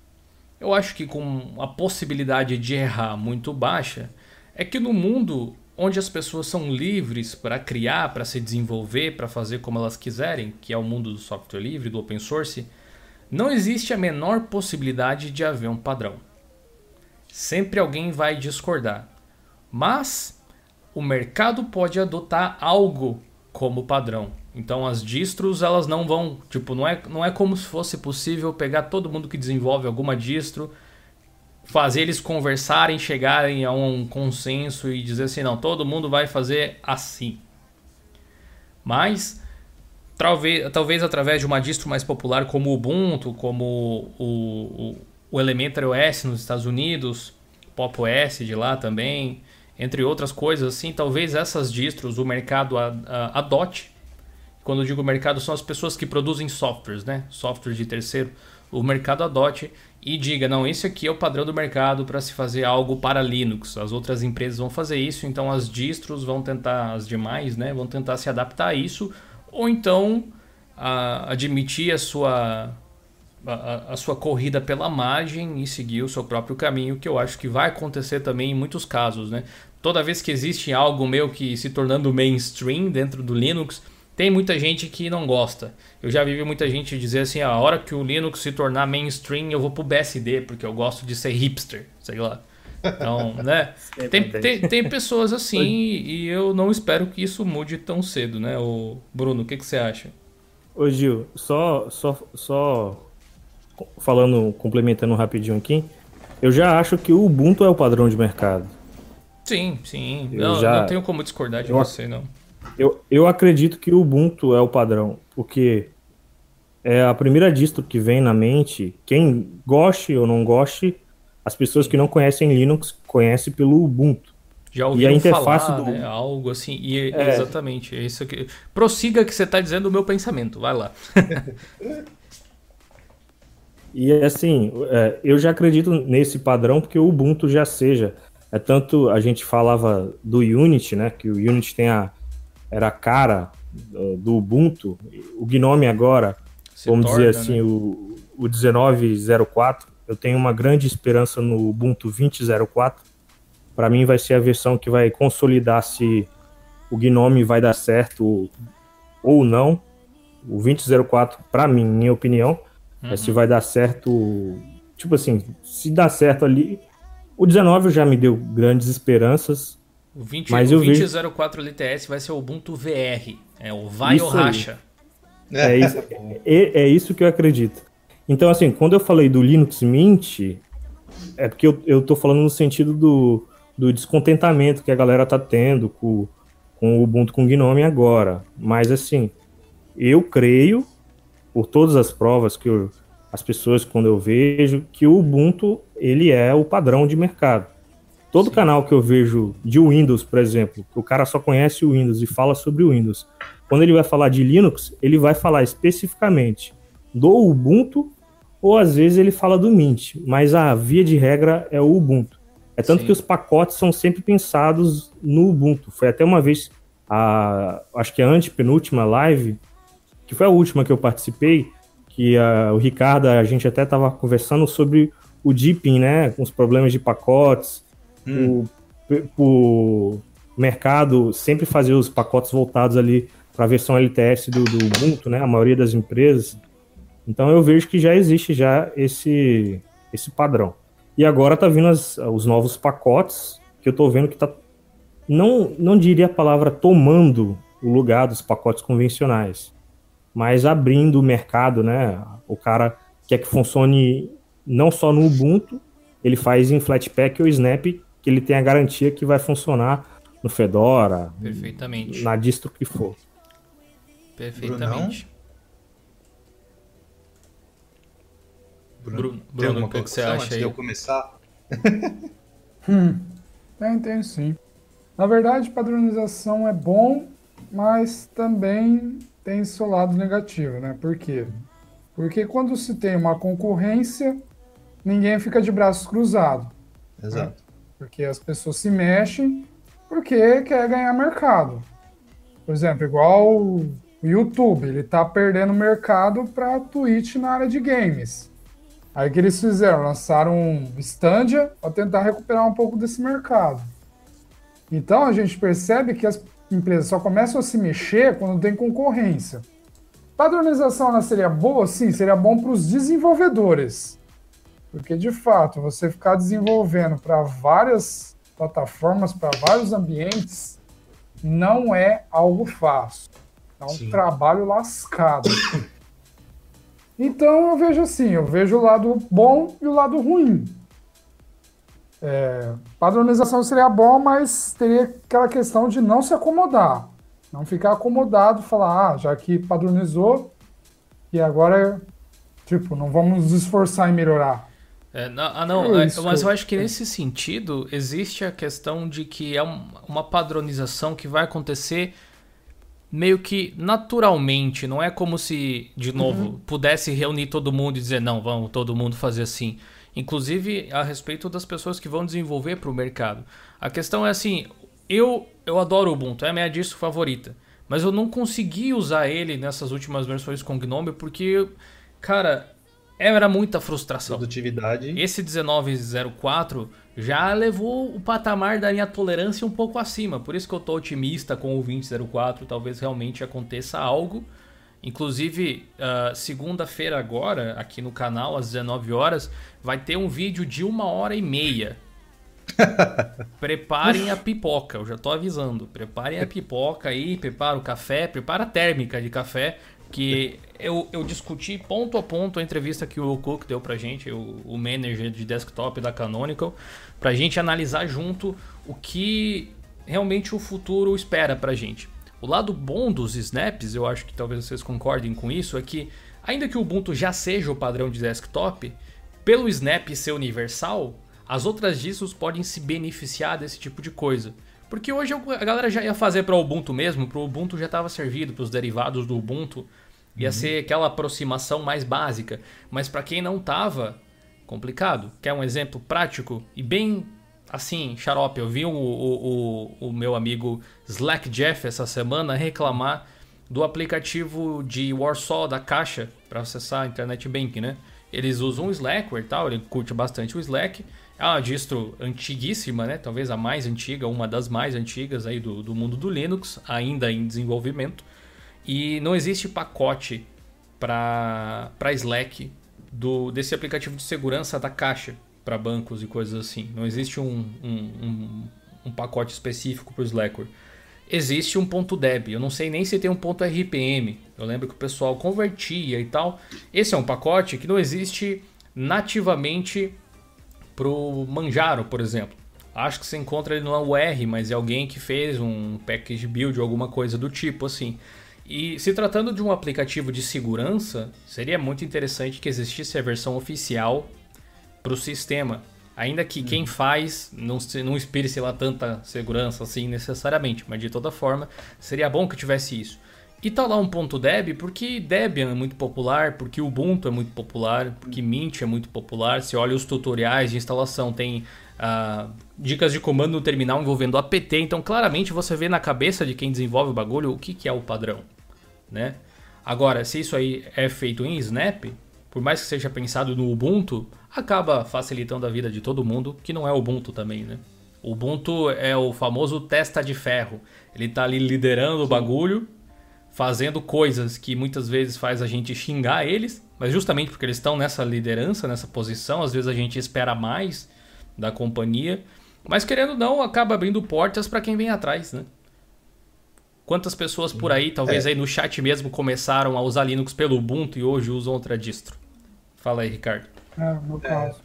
eu acho que com a possibilidade de errar muito baixa, é que no mundo onde as pessoas são livres para criar, para se desenvolver, para fazer como elas quiserem, que é o mundo do software livre, do open source, não existe a menor possibilidade de haver um padrão. Sempre alguém vai discordar. Mas o mercado pode adotar algo como padrão. Então as distros elas não vão, tipo, não é, não é como se fosse possível pegar todo mundo que desenvolve alguma distro, fazer eles conversarem, chegarem a um consenso e dizer assim, não, todo mundo vai fazer assim. Mas talvez, talvez através de uma distro mais popular como o Ubuntu, como o, o, o Elementary OS nos Estados Unidos, Pop OS de lá também, entre outras coisas assim, talvez essas distros o mercado adote. Quando eu digo mercado, são as pessoas que produzem softwares, né? Softwares de terceiro. O mercado adote e diga: não, esse aqui é o padrão do mercado para se fazer algo para Linux. As outras empresas vão fazer isso, então as distros vão tentar, as demais, né? Vão tentar se adaptar a isso, ou então a, admitir a sua a, a, sua corrida pela margem e seguir o seu próprio caminho, que eu acho que vai acontecer também em muitos casos, né? Toda vez que existe algo meu que se tornando mainstream dentro do Linux, tem muita gente que não gosta. Eu já vi muita gente dizer assim, a hora que o Linux se tornar mainstream, eu vou pro BSD, porque eu gosto de ser hipster, sei lá. Então, né? Tem, tem, tem pessoas assim e eu não espero que isso mude tão cedo, né? O Bruno, o que, que você acha? Ô Gil, só, só, só falando, complementando rapidinho aqui, eu já acho que o Ubuntu é o padrão de mercado. Sim, sim. Eu não, já, não tenho como discordar de eu, você, não. Eu, eu acredito que o Ubuntu é o padrão, porque é a primeira distro que vem na mente. Quem goste ou não goste, as pessoas que não conhecem Linux conhecem pelo Ubuntu. Já ouviram e a interface falar, do... né? Algo assim. E, é. Exatamente. É isso que... Prossiga que você está dizendo o meu pensamento. Vai lá. E assim, é, eu já acredito nesse padrão porque o Ubuntu já seja. É tanto a gente falava do Unity, né? Que o Unity tem a era a cara do Ubuntu. O Gnome agora, Se vamos torna, dizer assim, né? o, o 1904. Eu tenho uma grande esperança no Ubuntu 2004. Para mim vai ser a versão que vai consolidar se o Gnome vai dar certo ou não. o 2004, para mim, minha opinião, uhum. é se vai dar certo. Tipo assim, se dá certo ali. O 19 já me deu grandes esperanças. O 20, mas o 2004 vejo... LTS vai ser o Ubuntu VR. É o vai isso ou racha. É isso, é, é isso que eu acredito. Então, assim, quando eu falei do Linux Mint, é porque eu, eu tô falando no sentido do, do descontentamento que a galera tá tendo com, com o Ubuntu com Gnome agora. Mas, assim, eu creio, por todas as provas que eu, as pessoas, quando eu vejo, que o Ubuntu, ele é o padrão de mercado. Todo Sim. canal que eu vejo de Windows, por exemplo, o cara só conhece o Windows e fala sobre o Windows. Quando ele vai falar de Linux, ele vai falar especificamente do Ubuntu ou às vezes ele fala do Mint, mas a via de regra é o Ubuntu. É tanto Sim. que os pacotes são sempre pensados no Ubuntu. Foi até uma vez, a, acho que a antepenúltima live, que foi a última que eu participei, que a, o Ricardo, a gente até estava conversando sobre o Deepin, né? Com os problemas de pacotes, hum. o, o mercado sempre fazer os pacotes voltados ali para a versão LTS do, do Ubuntu, né? A maioria das empresas. Então eu vejo que já existe já esse, esse padrão. E agora tá vindo as, os novos pacotes, que eu tô vendo que tá. Não, não diria a palavra tomando o lugar dos pacotes convencionais, mas abrindo o mercado, né? O cara quer que funcione não só no Ubuntu, ele faz em Flatpak ou Snap, que ele tem a garantia que vai funcionar no Fedora, Perfeitamente. na distro que for. Perfeitamente. Bruno, Bruno, o que, que, você acha antes aí? de eu começar? hum, tem, tem sim. Na verdade, padronização é bom, mas também tem seu lado negativo, né? Por quê? Porque quando se tem uma concorrência, ninguém fica de braços cruzados. Né? Exato. Né? Porque as pessoas se mexem porque quer ganhar mercado. Por exemplo, igual o YouTube, ele tá perdendo mercado para Twitch na área de games. Aí o que eles fizeram? Lançaram um Standia para tentar recuperar um pouco desse mercado. Então a gente percebe que as empresas só começam a se mexer quando tem concorrência. Padronização ela seria boa? Sim, seria bom para os desenvolvedores. Porque de fato, você ficar desenvolvendo para várias plataformas, para vários ambientes, não é algo fácil. É um Sim. trabalho lascado. Então eu vejo assim, eu vejo o lado bom e o lado ruim. É, padronização seria bom, mas teria aquela questão de não se acomodar. Não ficar acomodado, falar, ah, já que padronizou, e agora, tipo, não vamos nos esforçar em melhorar. É, não, ah, não, é, é mas eu acho que nesse sentido existe a questão de que é um, uma padronização que vai acontecer meio que naturalmente, não é como se, de novo, uhum. pudesse reunir todo mundo e dizer, não, vamos todo mundo fazer assim. Inclusive a respeito das pessoas que vão desenvolver para o mercado. A questão é assim, eu, eu adoro o Ubuntu, é a minha distro favorita. Mas eu não consegui usar ele nessas últimas versões com Gnome porque, cara, era muita frustração. Produtividade. Esse 1904 já levou o patamar da minha tolerância um pouco acima. Por isso que eu tô otimista com o 2004. Talvez realmente aconteça algo. Inclusive, uh, segunda-feira agora, aqui no canal, às 19 horas, vai ter um vídeo de uma hora e meia. Preparem a pipoca, eu já tô avisando. Preparem a pipoca aí, prepara o café, prepara a térmica de café, que eu, eu discuti ponto a ponto a entrevista que o Cook deu pra gente, o, o manager de desktop da Canonical, pra gente analisar junto o que realmente o futuro espera pra gente. O lado bom dos snaps, eu acho que talvez vocês concordem com isso, é que ainda que o Ubuntu já seja o padrão de desktop, pelo snap ser universal, as outras distros podem se beneficiar desse tipo de coisa. Porque hoje a galera já ia fazer para o Ubuntu mesmo, para o Ubuntu já estava servido, para os derivados do Ubuntu. Ia uhum. ser aquela aproximação mais básica. Mas para quem não tava, complicado. Quer um exemplo prático e bem assim, xarope? Eu vi o, o, o, o meu amigo Slack Jeff essa semana reclamar do aplicativo de Warsaw da Caixa para acessar a Internet Bank, né? Eles usam o Slackware e tal, ele curte bastante o Slack. É uma distro antiguíssima, né? Talvez a mais antiga, uma das mais antigas aí do, do mundo do Linux, ainda em desenvolvimento. E não existe pacote para Slack do, desse aplicativo de segurança da Caixa para bancos e coisas assim. Não existe um, um, um, um pacote específico para o Slackware. Existe um ponto .deb. Eu não sei nem se tem um ponto .rpm. Eu lembro que o pessoal convertia e tal. Esse é um pacote que não existe nativamente pro Manjaro, por exemplo. Acho que você encontra ele no UR, mas é alguém que fez um package build ou alguma coisa do tipo assim. E se tratando de um aplicativo de segurança, seria muito interessante que existisse a versão oficial para o sistema. Ainda que quem uhum. faz não, não inspire, sei lá, tanta segurança assim necessariamente, mas de toda forma, seria bom que tivesse isso. E tá lá um ponto Deb porque Debian é muito popular, porque Ubuntu é muito popular, porque Mint é muito popular. Se olha os tutoriais de instalação, tem uh, dicas de comando no terminal envolvendo apt, então claramente você vê na cabeça de quem desenvolve o bagulho o que, que é o padrão, né? Agora, se isso aí é feito em Snap, por mais que seja pensado no Ubuntu, acaba facilitando a vida de todo mundo, que não é Ubuntu também, né? O Ubuntu é o famoso testa de ferro. Ele tá ali liderando o bagulho, fazendo coisas que muitas vezes faz a gente xingar eles, mas justamente porque eles estão nessa liderança, nessa posição, às vezes a gente espera mais da companhia, mas querendo ou não, acaba abrindo portas para quem vem atrás, né? Quantas pessoas por aí, talvez é. aí no chat mesmo, começaram a usar Linux pelo Ubuntu e hoje usam outra distro? Fala aí, Ricardo. É, no caso.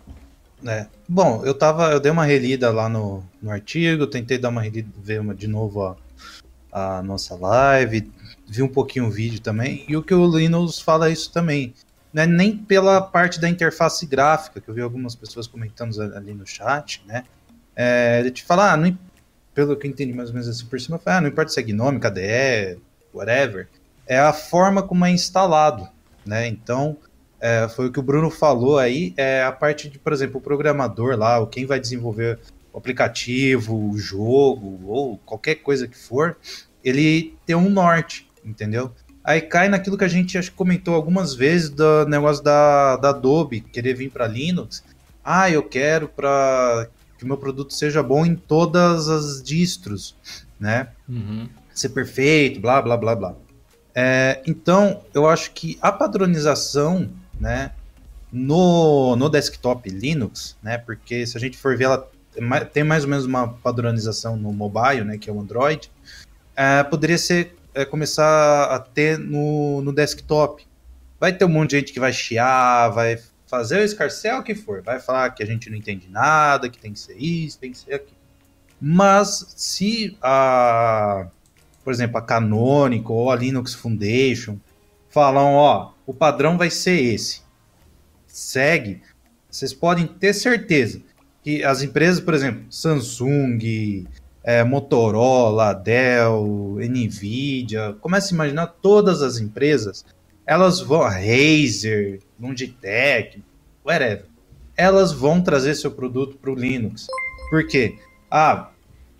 É. é. Bom, eu tava, eu dei uma relida lá no, no artigo, tentei dar uma relida, ver uma, de novo a, a nossa live, vi um pouquinho o vídeo também, e o que o Linus fala é isso também. Não é nem pela parte da interface gráfica, que eu vi algumas pessoas comentando ali no chat, né? É, ele te fala, ah, não, pelo que eu entendi mais ou menos assim por cima, fala, ah, não importa se é GNOME, KDE, whatever, é a forma como é instalado, né? Então, é, foi o que o Bruno falou aí, é a parte de, por exemplo, o programador lá, ou quem vai desenvolver o aplicativo, o jogo, ou qualquer coisa que for, ele tem um norte, entendeu? Aí cai naquilo que a gente acho que comentou algumas vezes do negócio da, da Adobe querer vir para Linux. Ah, eu quero para que meu produto seja bom em todas as distros, né? Uhum. Ser perfeito, blá blá blá blá. É, então, eu acho que a padronização, né, no, no desktop Linux, né, porque se a gente for ver, ela tem mais ou menos uma padronização no mobile, né, que é o Android, é, poderia ser é, começar a ter no, no desktop. Vai ter um monte de gente que vai chiar, vai fazer o escarcel que for, vai falar que a gente não entende nada, que tem que ser isso, tem que ser aquilo. Mas se a, por exemplo, a Canonical ou a Linux Foundation falam, ó, o padrão vai ser esse, segue, vocês podem ter certeza que as empresas, por exemplo, Samsung, é, Motorola, Dell, Nvidia, comece a imaginar todas as empresas, elas vão, Razer, Logitech, whatever, elas vão trazer seu produto para o Linux. Por quê? Ah,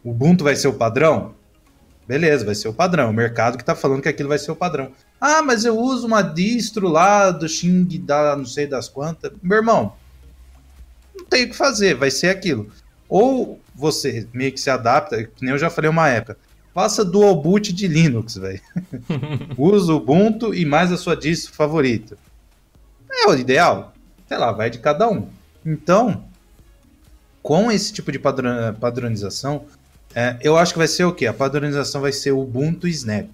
o Ubuntu vai ser o padrão? Beleza, vai ser o padrão. O mercado que está falando que aquilo vai ser o padrão. Ah, mas eu uso uma distro lá do Xing da não sei das quantas. Meu irmão, não tem o que fazer, vai ser aquilo. Ou você meio que se adapta, que nem eu já falei uma época. Faça dual boot de Linux, velho. Usa o Ubuntu e mais a sua distro favorita. É o ideal. Sei lá, vai de cada um. Então, com esse tipo de padronização, é, eu acho que vai ser o quê? A padronização vai ser Ubuntu e Snap,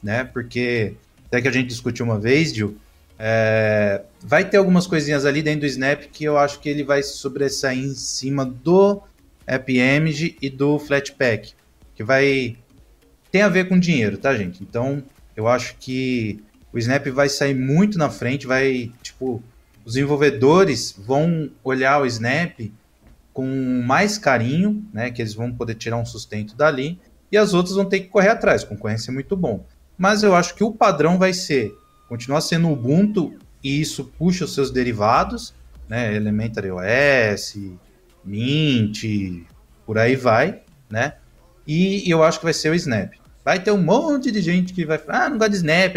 né? Porque até que a gente discutiu uma vez, Gil, é, vai ter algumas coisinhas ali dentro do Snap que eu acho que ele vai sobressair em cima do AppImage e do Flatpak, que vai tem a ver com dinheiro, tá, gente? Então, eu acho que o Snap vai sair muito na frente, vai, tipo, os desenvolvedores vão olhar o Snap com mais carinho, né, que eles vão poder tirar um sustento dali, e as outras vão ter que correr atrás, concorrência é muito bom. Mas eu acho que o padrão vai ser continuar sendo Ubuntu e isso puxa os seus derivados, né, Elementary OS, Mint, por aí vai, né? E eu acho que vai ser o Snap. Vai ter um monte de gente que vai falar, ah, não gosta de Snap,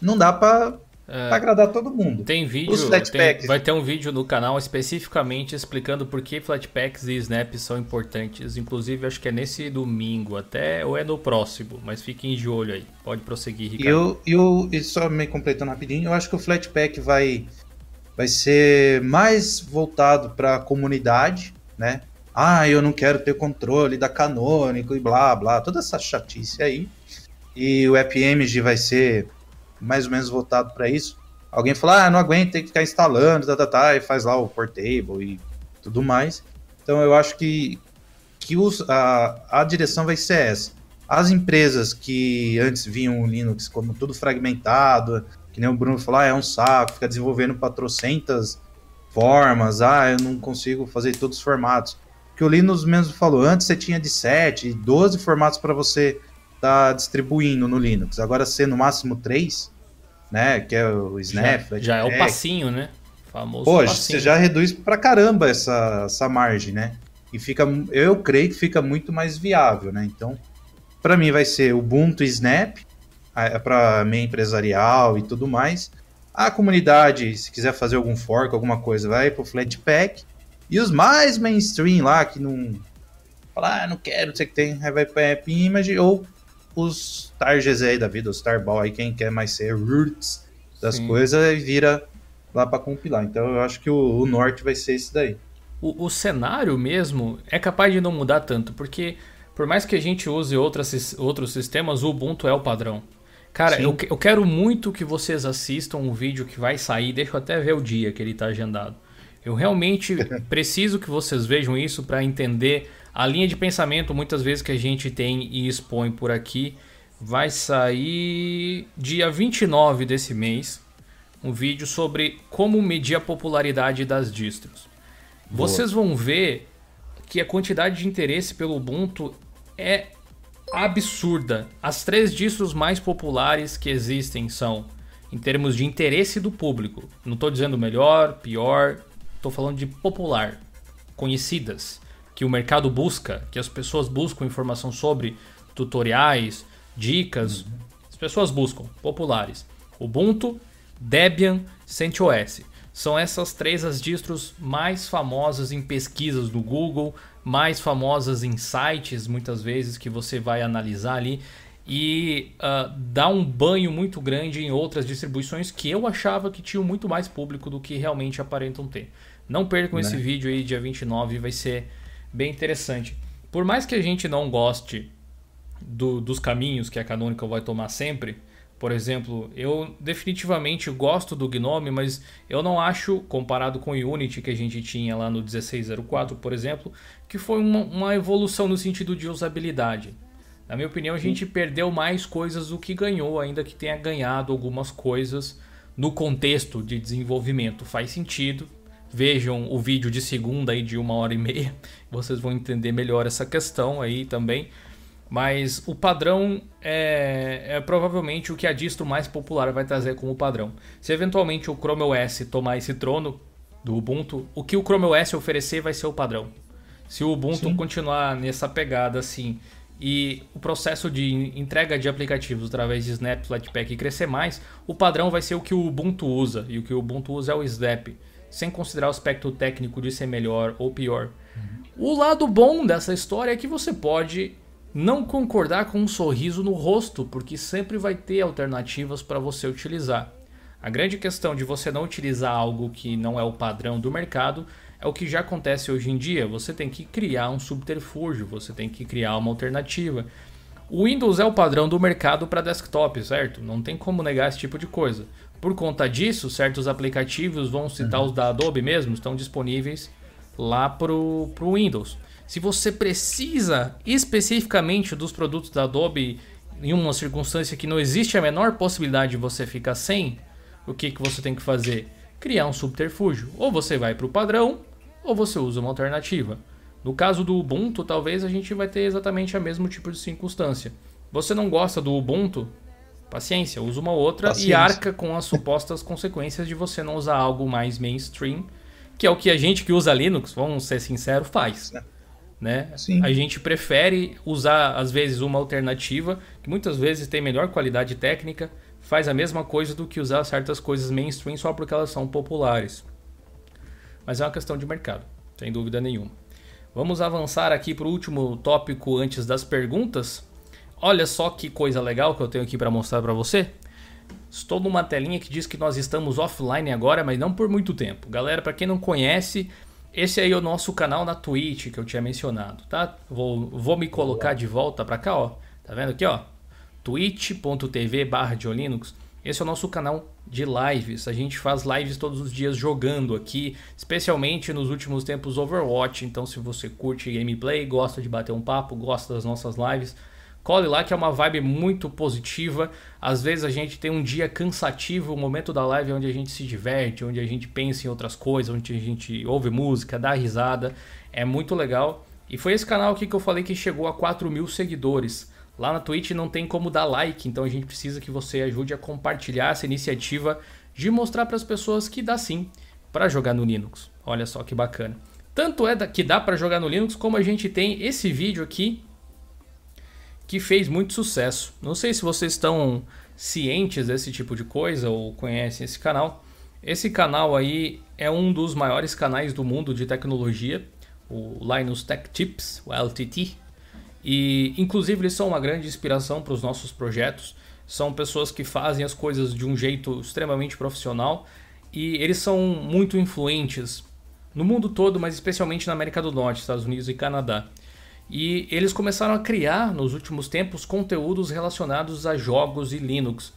não dá pra é, agradar todo mundo. Tem vídeo, tem, vai ter um vídeo no canal especificamente explicando por que Flatpaks e Snaps são importantes. Inclusive, acho que é nesse domingo até, ou é no próximo, mas fiquem de olho aí. Pode prosseguir, Ricardo. Eu, eu, e só me completando rapidinho, eu acho que o Flatpak vai, vai ser mais voltado para a comunidade, né? Ah, eu não quero ter controle da Canônico e blá blá, toda essa chatice aí. E o AppImage vai ser mais ou menos voltado para isso. Alguém fala, ah, não aguento, tem que ficar instalando, tá, tá, tá, e faz lá o portable e tudo mais. Então eu acho que, que os, a, a direção vai ser essa. As empresas que antes vinham o Linux como tudo fragmentado, que nem o Bruno falou, ah, é um saco, fica desenvolvendo para trocentas formas, ah, eu não consigo fazer todos os formatos. Que o Linux mesmo falou, antes você tinha de 7, 12 formatos para você tá distribuindo no Linux. Agora ser no máximo três, né? Que é o Snap. Já, já é o passinho, né? Famoso Pô, passinho. você já reduz pra caramba essa, essa margem, né? E fica, eu creio que fica muito mais viável, né? Então, para mim vai ser Ubuntu Snap, para meio empresarial e tudo mais. A comunidade, se quiser fazer algum fork, alguma coisa, vai pro Flatpak. E os mais mainstream lá, que não. Falar, ah, não quero, não sei o que tem, aí vai pro App Image, ou os Targes aí da vida, os Tarball aí, quem quer mais ser roots das Sim. coisas, vira lá para compilar. Então eu acho que o, o, norte vai ser esse daí. O, o, cenário mesmo é capaz de não mudar tanto, porque por mais que a gente use outras, outros sistemas, o Ubuntu é o padrão. Cara, eu, eu quero muito que vocês assistam um vídeo que vai sair, deixa eu até ver o dia que ele está agendado. Eu realmente preciso que vocês vejam isso para entender a linha de pensamento, muitas vezes, que a gente tem e expõe por aqui, vai sair dia 29 desse mês. Um vídeo sobre como medir a popularidade das distros. Boa. Vocês vão ver que a quantidade de interesse pelo Ubuntu é absurda. As três distros mais populares que existem são, em termos de interesse do público, não estou dizendo melhor, pior, estou falando de popular, conhecidas que o mercado busca, que as pessoas buscam informação sobre tutoriais, dicas, as pessoas buscam, populares. Ubuntu, Debian, CentOS. São essas três as distros mais famosas em pesquisas no Google, mais famosas em sites, muitas vezes, que você vai analisar ali e uh, dá um banho muito grande em outras distribuições que eu achava que tinham muito mais público do que realmente aparentam ter. Não percam né? esse vídeo aí, dia 29, vai ser bem interessante. Por mais que a gente não goste do, dos caminhos que a Canonical vai tomar sempre, por exemplo, eu definitivamente gosto do Gnome, mas eu não acho, comparado com o Unity que a gente tinha lá no 1604, por exemplo, que foi uma, uma evolução no sentido de usabilidade. Na minha opinião, a gente perdeu mais coisas do que ganhou, ainda que tenha ganhado algumas coisas no contexto de desenvolvimento. Faz sentido, Vejam o vídeo de segunda aí de uma hora e meia, vocês vão entender melhor essa questão aí também. Mas o padrão é, é, provavelmente o que a distro mais popular vai trazer como padrão. Se eventualmente o Chrome OS tomar esse trono do Ubuntu, o que o Chrome OS oferecer vai ser o padrão. Se o Ubuntu Sim. continuar nessa pegada assim e o processo de entrega de aplicativos através de Snap, Flatpak crescer mais, o padrão vai ser o que o Ubuntu usa. E o que o Ubuntu usa é o Snap sem considerar o aspecto técnico de ser melhor ou pior. Uhum. O lado bom dessa história é que você pode não concordar com um sorriso no rosto, porque sempre vai ter alternativas para você utilizar. A grande questão de você não utilizar algo que não é o padrão do mercado é o que já acontece hoje em dia. Você tem que criar um subterfúgio, você tem que criar uma alternativa. O Windows é o padrão do mercado para desktop, certo? Não tem como negar esse tipo de coisa. Por conta disso, certos aplicativos, vão citar uhum. os da Adobe mesmo, estão disponíveis lá para o Windows. Se você precisa especificamente dos produtos da Adobe em uma circunstância que não existe a menor possibilidade de você ficar sem, o que, que você tem que fazer? Criar um subterfúgio. Ou você vai para o padrão, ou você usa uma alternativa. No caso do Ubuntu, talvez a gente vai ter exatamente o mesmo tipo de circunstância. Você não gosta do Ubuntu? Paciência, usa uma outra Paciência. e arca com as supostas consequências de você não usar algo mais mainstream, que é o que a gente que usa Linux, vamos ser sinceros, faz. É. Né? Sim. A gente prefere usar, às vezes, uma alternativa que muitas vezes tem melhor qualidade técnica, faz a mesma coisa do que usar certas coisas mainstream só porque elas são populares. Mas é uma questão de mercado, sem dúvida nenhuma. Vamos avançar aqui para o último tópico antes das perguntas. Olha só que coisa legal que eu tenho aqui para mostrar para você. Estou numa telinha que diz que nós estamos offline agora, mas não por muito tempo. Galera, para quem não conhece, esse aí é o nosso canal na Twitch que eu tinha mencionado, tá? Vou, vou me colocar de volta para cá, ó. Tá vendo aqui, ó? twitch.tv barra Esse é o nosso canal de lives. A gente faz lives todos os dias jogando aqui, especialmente nos últimos tempos Overwatch. Então, se você curte gameplay, gosta de bater um papo, gosta das nossas lives, Cole lá que é uma vibe muito positiva. Às vezes a gente tem um dia cansativo, o momento da live é onde a gente se diverte, onde a gente pensa em outras coisas, onde a gente ouve música, dá risada. É muito legal. E foi esse canal aqui que eu falei que chegou a 4 mil seguidores. Lá na Twitch não tem como dar like, então a gente precisa que você ajude a compartilhar essa iniciativa de mostrar para as pessoas que dá sim para jogar no Linux. Olha só que bacana. Tanto é que dá para jogar no Linux, como a gente tem esse vídeo aqui que fez muito sucesso. Não sei se vocês estão cientes desse tipo de coisa ou conhecem esse canal. Esse canal aí é um dos maiores canais do mundo de tecnologia, o Linus Tech Tips, o LTT. E inclusive eles são uma grande inspiração para os nossos projetos. São pessoas que fazem as coisas de um jeito extremamente profissional e eles são muito influentes no mundo todo, mas especialmente na América do Norte, Estados Unidos e Canadá. E eles começaram a criar nos últimos tempos conteúdos relacionados a jogos e Linux.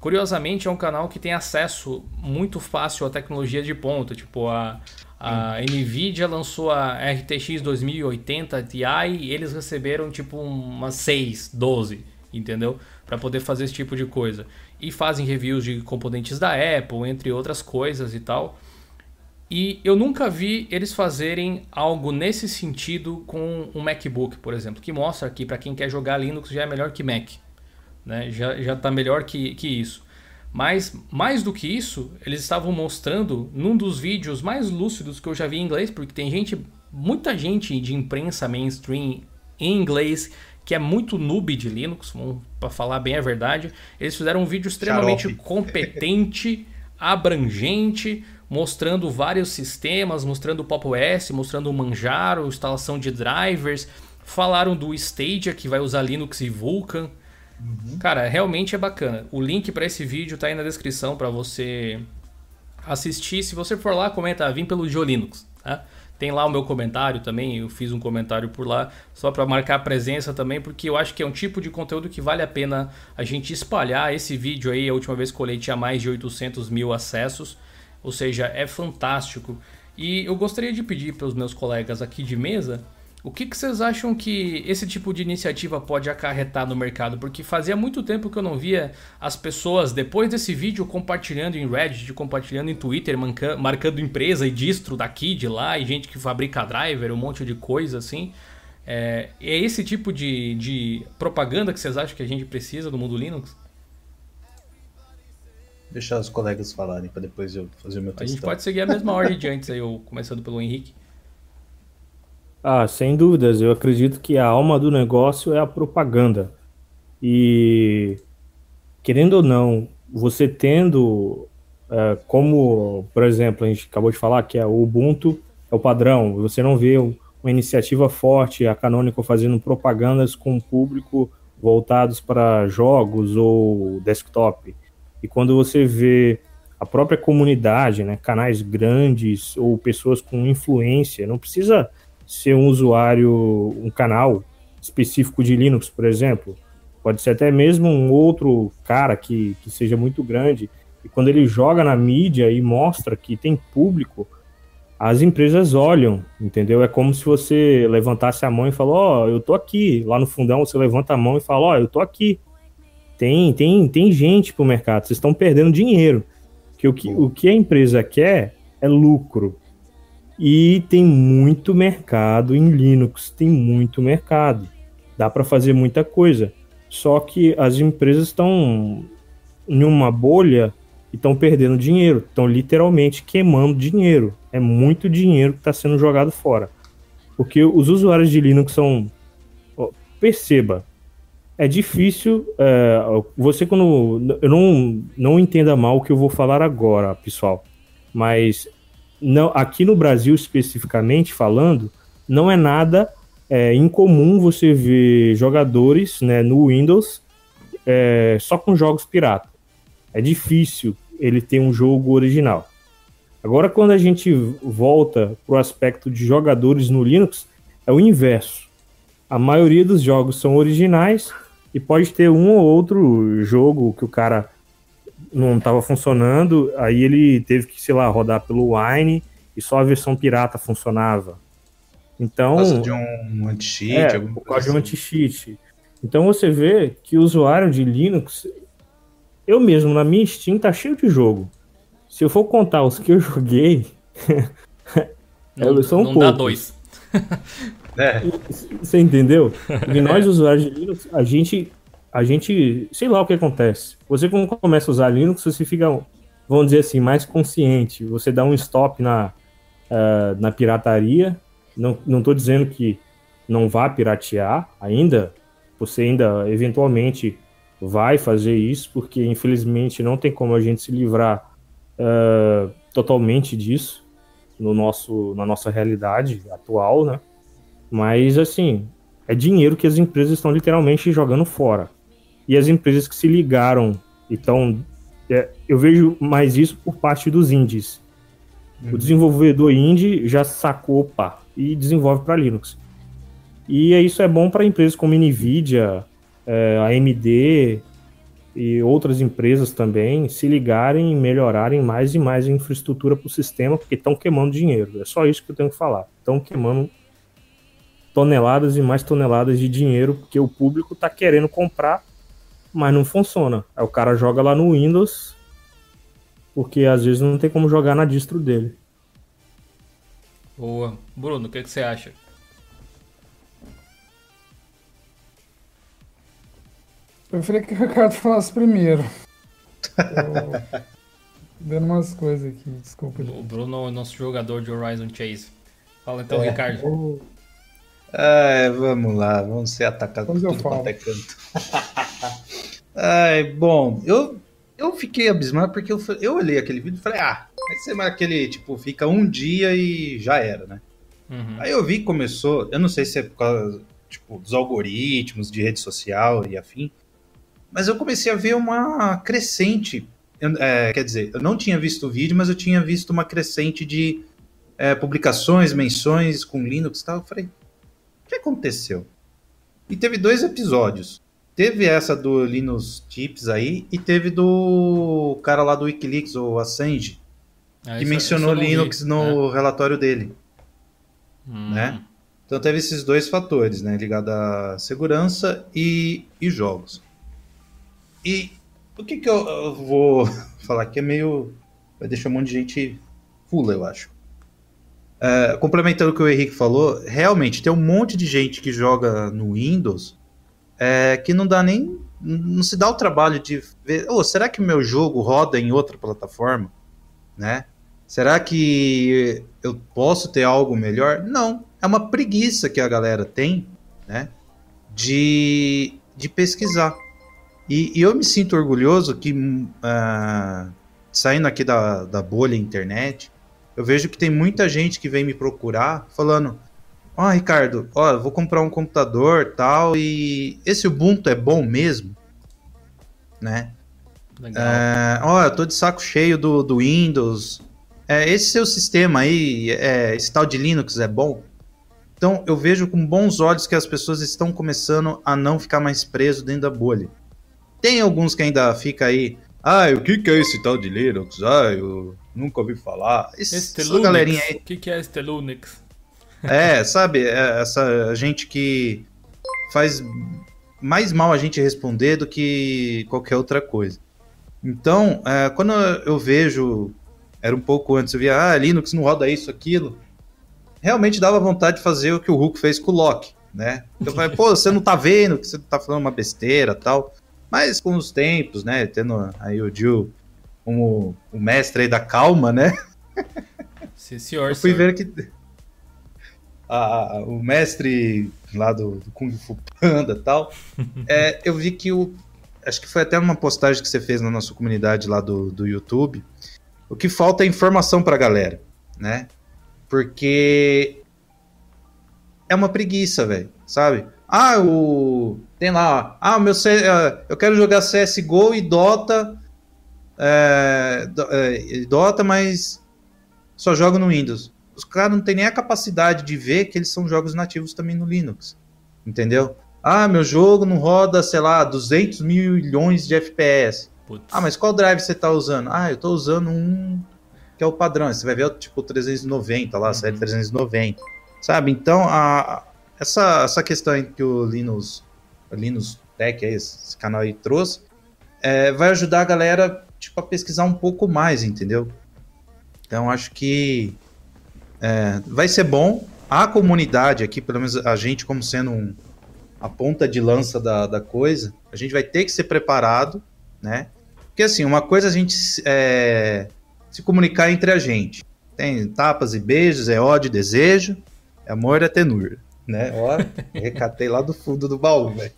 Curiosamente, é um canal que tem acesso muito fácil à tecnologia de ponta, tipo a, a Nvidia lançou a RTX 2080 Ti e eles receberam tipo umas 6, 12, entendeu? Para poder fazer esse tipo de coisa. E fazem reviews de componentes da Apple, entre outras coisas e tal. E eu nunca vi eles fazerem algo nesse sentido com um MacBook, por exemplo, que mostra que para quem quer jogar Linux já é melhor que Mac. Né? Já, já tá melhor que, que isso. Mas, mais do que isso, eles estavam mostrando num dos vídeos mais lúcidos que eu já vi em inglês, porque tem gente, muita gente de imprensa mainstream em inglês que é muito noob de Linux, para falar bem a verdade. Eles fizeram um vídeo extremamente Xarope. competente, abrangente, mostrando vários sistemas, mostrando o Pop OS, mostrando o Manjaro, instalação de drivers, falaram do Stadia que vai usar Linux e Vulkan. Uhum. Cara, realmente é bacana. O link para esse vídeo tá aí na descrição para você assistir. Se você for lá, comenta, vim pelo Linux, tá? Tem lá o meu comentário também, eu fiz um comentário por lá, só para marcar a presença também, porque eu acho que é um tipo de conteúdo que vale a pena a gente espalhar. Esse vídeo aí, a última vez que eu olhei, tinha mais de 800 mil acessos. Ou seja, é fantástico. E eu gostaria de pedir para os meus colegas aqui de mesa o que, que, vocês acham que esse tipo de iniciativa pode acarretar no mercado? Porque fazia muito tempo que eu não via as pessoas, depois desse vídeo, compartilhando em Reddit, compartilhando em Twitter, marcando empresa e distro daqui, de lá, e gente que fabrica driver, um monte de coisa assim. É, é esse tipo de, de propaganda que vocês acham que a gente precisa do mundo Linux? Deixar os colegas falarem para depois eu fazer o meu texto. A gente pode seguir a mesma ordem de antes, aí, eu, começando pelo Henrique. Ah, sem dúvidas. Eu acredito que a alma do negócio é a propaganda. E, querendo ou não, você tendo, é, como, por exemplo, a gente acabou de falar que é o Ubuntu é o padrão, você não vê uma iniciativa forte, a Canonical fazendo propagandas com o público voltados para jogos ou desktop. E quando você vê a própria comunidade, né, canais grandes ou pessoas com influência, não precisa ser um usuário, um canal específico de Linux, por exemplo. Pode ser até mesmo um outro cara que, que seja muito grande. E quando ele joga na mídia e mostra que tem público, as empresas olham, entendeu? É como se você levantasse a mão e falou, ó, oh, eu tô aqui. Lá no fundão você levanta a mão e fala, ó, oh, eu tô aqui. Tem, tem, tem gente pro mercado, vocês estão perdendo dinheiro. Que o, que o que a empresa quer é lucro. E tem muito mercado em Linux, tem muito mercado. Dá para fazer muita coisa. Só que as empresas estão em uma bolha e estão perdendo dinheiro, estão literalmente queimando dinheiro. É muito dinheiro que está sendo jogado fora. Porque os usuários de Linux são. Perceba, é difícil. É, você, quando. Eu não, não entenda mal o que eu vou falar agora, pessoal. Mas não, aqui no Brasil, especificamente falando, não é nada é, incomum você ver jogadores né, no Windows é, só com jogos pirata. É difícil ele ter um jogo original. Agora, quando a gente volta para o aspecto de jogadores no Linux, é o inverso. A maioria dos jogos são originais e pode ter um ou outro jogo que o cara não estava funcionando, aí ele teve que, sei lá, rodar pelo Wine e só a versão pirata funcionava. Então, por causa de um anti-cheat, é, por causa de um assim. anti-cheat. Então você vê que o usuário de Linux, eu mesmo na minha Steam tá cheio de jogo. Se eu for contar os que eu joguei, não, são não poucos. dá dois. é. Você entendeu? E nós usuários de Linux, a gente a gente, sei lá o que acontece. Você quando começa a usar Linux, você fica, vamos dizer assim, mais consciente. Você dá um stop na, uh, na pirataria. Não, não tô dizendo que não vá piratear ainda. Você ainda, eventualmente, vai fazer isso, porque infelizmente não tem como a gente se livrar uh, totalmente disso no nosso, na nossa realidade atual, né? Mas, assim, é dinheiro que as empresas estão literalmente jogando fora e as empresas que se ligaram. Então, é, eu vejo mais isso por parte dos indies. Uhum. O desenvolvedor indie já sacou, pá, e desenvolve para Linux. E isso é bom para empresas como Nvidia, é, AMD e outras empresas também se ligarem e melhorarem mais e mais a infraestrutura para o sistema, porque estão queimando dinheiro. É só isso que eu tenho que falar. Estão queimando toneladas e mais toneladas de dinheiro, porque o público está querendo comprar mas não funciona. Aí o cara joga lá no Windows, porque às vezes não tem como jogar na distro dele. Boa. Bruno, o que, que você acha? Eu preferia que o Ricardo falasse primeiro. Tô vendo umas coisas aqui, desculpa. O Bruno é o nosso jogador de Horizon Chase. Fala então, é. Ricardo. É, vamos lá, vamos ser atacados por tudo quanto é canto. Ai, bom, eu, eu fiquei abismado porque eu, eu olhei aquele vídeo e falei, ah, vai ser mais aquele, tipo, fica um dia e já era, né? Uhum. Aí eu vi que começou, eu não sei se é por causa, tipo, dos algoritmos de rede social e afim, mas eu comecei a ver uma crescente, é, quer dizer, eu não tinha visto o vídeo, mas eu tinha visto uma crescente de é, publicações, menções com Linux e tal. Eu falei, o que aconteceu? E teve dois episódios. Teve essa do Linus Tips aí e teve do cara lá do Wikileaks, o Assange, ah, que isso, mencionou isso Linux no é. relatório dele. Hum. Né? Então teve esses dois fatores, né? Ligado à segurança e, e jogos. E o que, que eu, eu vou falar que é meio. Vai deixar um monte de gente pula, eu acho. É, complementando o que o Henrique falou, realmente tem um monte de gente que joga no Windows é, que não dá nem. não se dá o trabalho de ver. Oh, será que meu jogo roda em outra plataforma? Né? Será que eu posso ter algo melhor? Não. É uma preguiça que a galera tem, né? De, de pesquisar. E, e eu me sinto orgulhoso que, uh, saindo aqui da, da bolha internet, eu vejo que tem muita gente que vem me procurar falando: Ó, oh, Ricardo, ó, vou comprar um computador tal, e esse Ubuntu é bom mesmo? Né? Legal. É, ó, eu tô de saco cheio do, do Windows. É, esse seu sistema aí, é, esse tal de Linux é bom? Então, eu vejo com bons olhos que as pessoas estão começando a não ficar mais preso dentro da bolha. Tem alguns que ainda fica aí, ah, o que, que é esse tal de Linux? Ah, eu nunca ouvi falar. Esse, este essa galerinha aí. O que, que é este Linux? É, sabe, é essa gente que faz mais mal a gente responder do que qualquer outra coisa. Então, é, quando eu vejo, era um pouco antes, eu via, ah, Linux não roda isso, aquilo, realmente dava vontade de fazer o que o Hulk fez com o Loki, né? Eu falei, pô, você não tá vendo que você tá falando uma besteira tal. Mas com os tempos, né, tendo aí o Jill como o mestre aí da calma, né? Sim, senhor, eu fui senhor. ver que a, o mestre lá do, do Kung Fu Panda e tal, é, eu vi que o. Acho que foi até uma postagem que você fez na nossa comunidade lá do, do YouTube. O que falta é informação pra galera, né? Porque é uma preguiça, velho, sabe? Ah, o. Tem lá, ah, meu C... É, eu quero jogar CSGO e Dota. É... Dota, mas só jogo no Windows. Os caras não têm nem a capacidade de ver que eles são jogos nativos também no Linux. Entendeu? Ah, meu jogo não roda, sei lá, 200 milhões de FPS. Putz. Ah, mas qual drive você tá usando? Ah, eu tô usando um que é o padrão. Você vai ver tipo 390 lá, uhum. série 390. Sabe? Então, a, essa, essa questão que o Linux, o Linux Tech, esse, esse canal aí trouxe, é, vai ajudar a galera tipo, a pesquisar um pouco mais, entendeu? Então, acho que é, vai ser bom. A comunidade aqui, pelo menos a gente como sendo um, a ponta de lança da, da coisa, a gente vai ter que ser preparado, né? Porque assim, uma coisa é a gente é, se comunicar entre a gente. Tem tapas e beijos, é ódio e desejo, é amor e é tenura, né? Ó, recatei lá do fundo do baú, velho.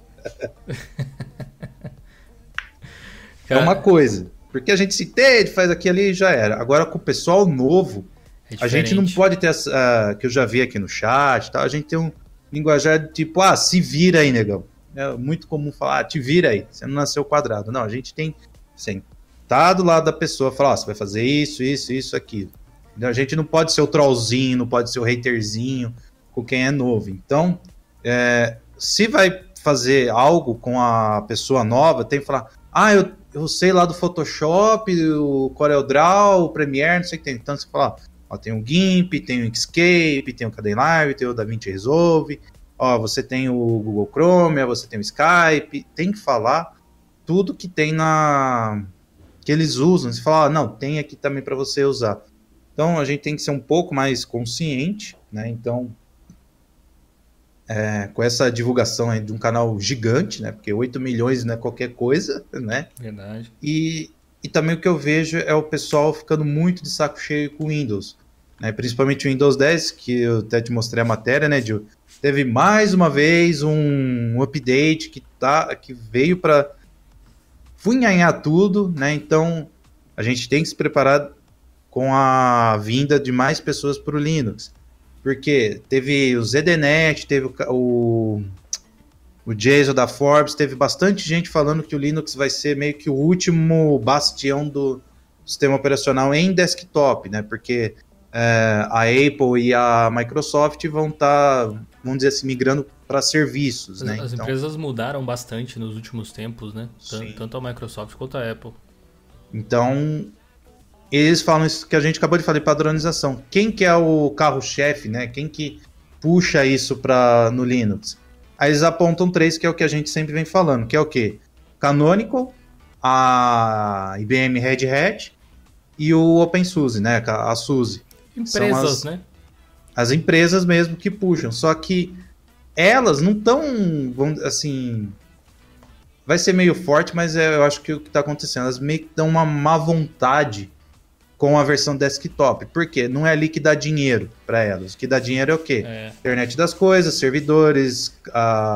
é uma coisa. Porque a gente se entende, faz aqui ali e já era. Agora com o pessoal novo, é a gente não pode ter essa. Uh, que eu já vi aqui no chat, tá? a gente tem um linguajar tipo, ah, se vira aí, negão. É muito comum falar, ah, te vira aí, você não nasceu quadrado. Não, a gente tem sentar do lado da pessoa falar, oh, você vai fazer isso, isso, isso, aquilo. A gente não pode ser o trollzinho, não pode ser o haterzinho com quem é novo. Então, é, se vai fazer algo com a pessoa nova, tem que falar, ah, eu, eu sei lá do Photoshop, o CorelDRAW, o Premiere, não sei o que tem. Então você fala, ó, tem o GIMP, tem o Inkscape, tem o Kdenlive, tem o DaVinci Resolve, ó, você tem o Google Chrome, você tem o Skype, tem que falar tudo que tem na que eles usam. Você fala, ah, não, tem aqui também para você usar. Então a gente tem que ser um pouco mais consciente, né? Então é, com essa divulgação aí de um canal gigante, né? Porque 8 milhões não é qualquer coisa, né? Verdade. E, e também o que eu vejo é o pessoal ficando muito de saco cheio com Windows. Né? Principalmente o Windows 10, que eu até te mostrei a matéria, né, Gil? Teve mais uma vez um update que, tá, que veio para funhanhar tudo, né? Então a gente tem que se preparar com a vinda de mais pessoas para o Linux. Porque teve o ZDNet, teve o, o, Jason da Forbes, teve bastante gente falando que o Linux vai ser meio que o último bastião do sistema operacional em desktop, né? Porque é, a Apple e a Microsoft vão estar, tá, vamos dizer assim, migrando para serviços, as, né? As então... empresas mudaram bastante nos últimos tempos, né? Tanto a Microsoft quanto a Apple. Então, eles falam isso que a gente acabou de falar de padronização. Quem que é o carro-chefe, né? Quem que puxa isso para no Linux? Aí eles apontam três, que é o que a gente sempre vem falando, que é o quê? Canonical, a IBM Red Hat e o OpenSUSE, né? A SUSE. Empresas, as, né? As empresas mesmo que puxam. Só que elas não estão, assim, vai ser meio forte, mas é, eu acho que o que está acontecendo, elas meio que dão uma má vontade com a versão desktop. Por quê? Não é ali que dá dinheiro para elas. O que dá dinheiro é o quê? É. Internet das coisas, servidores,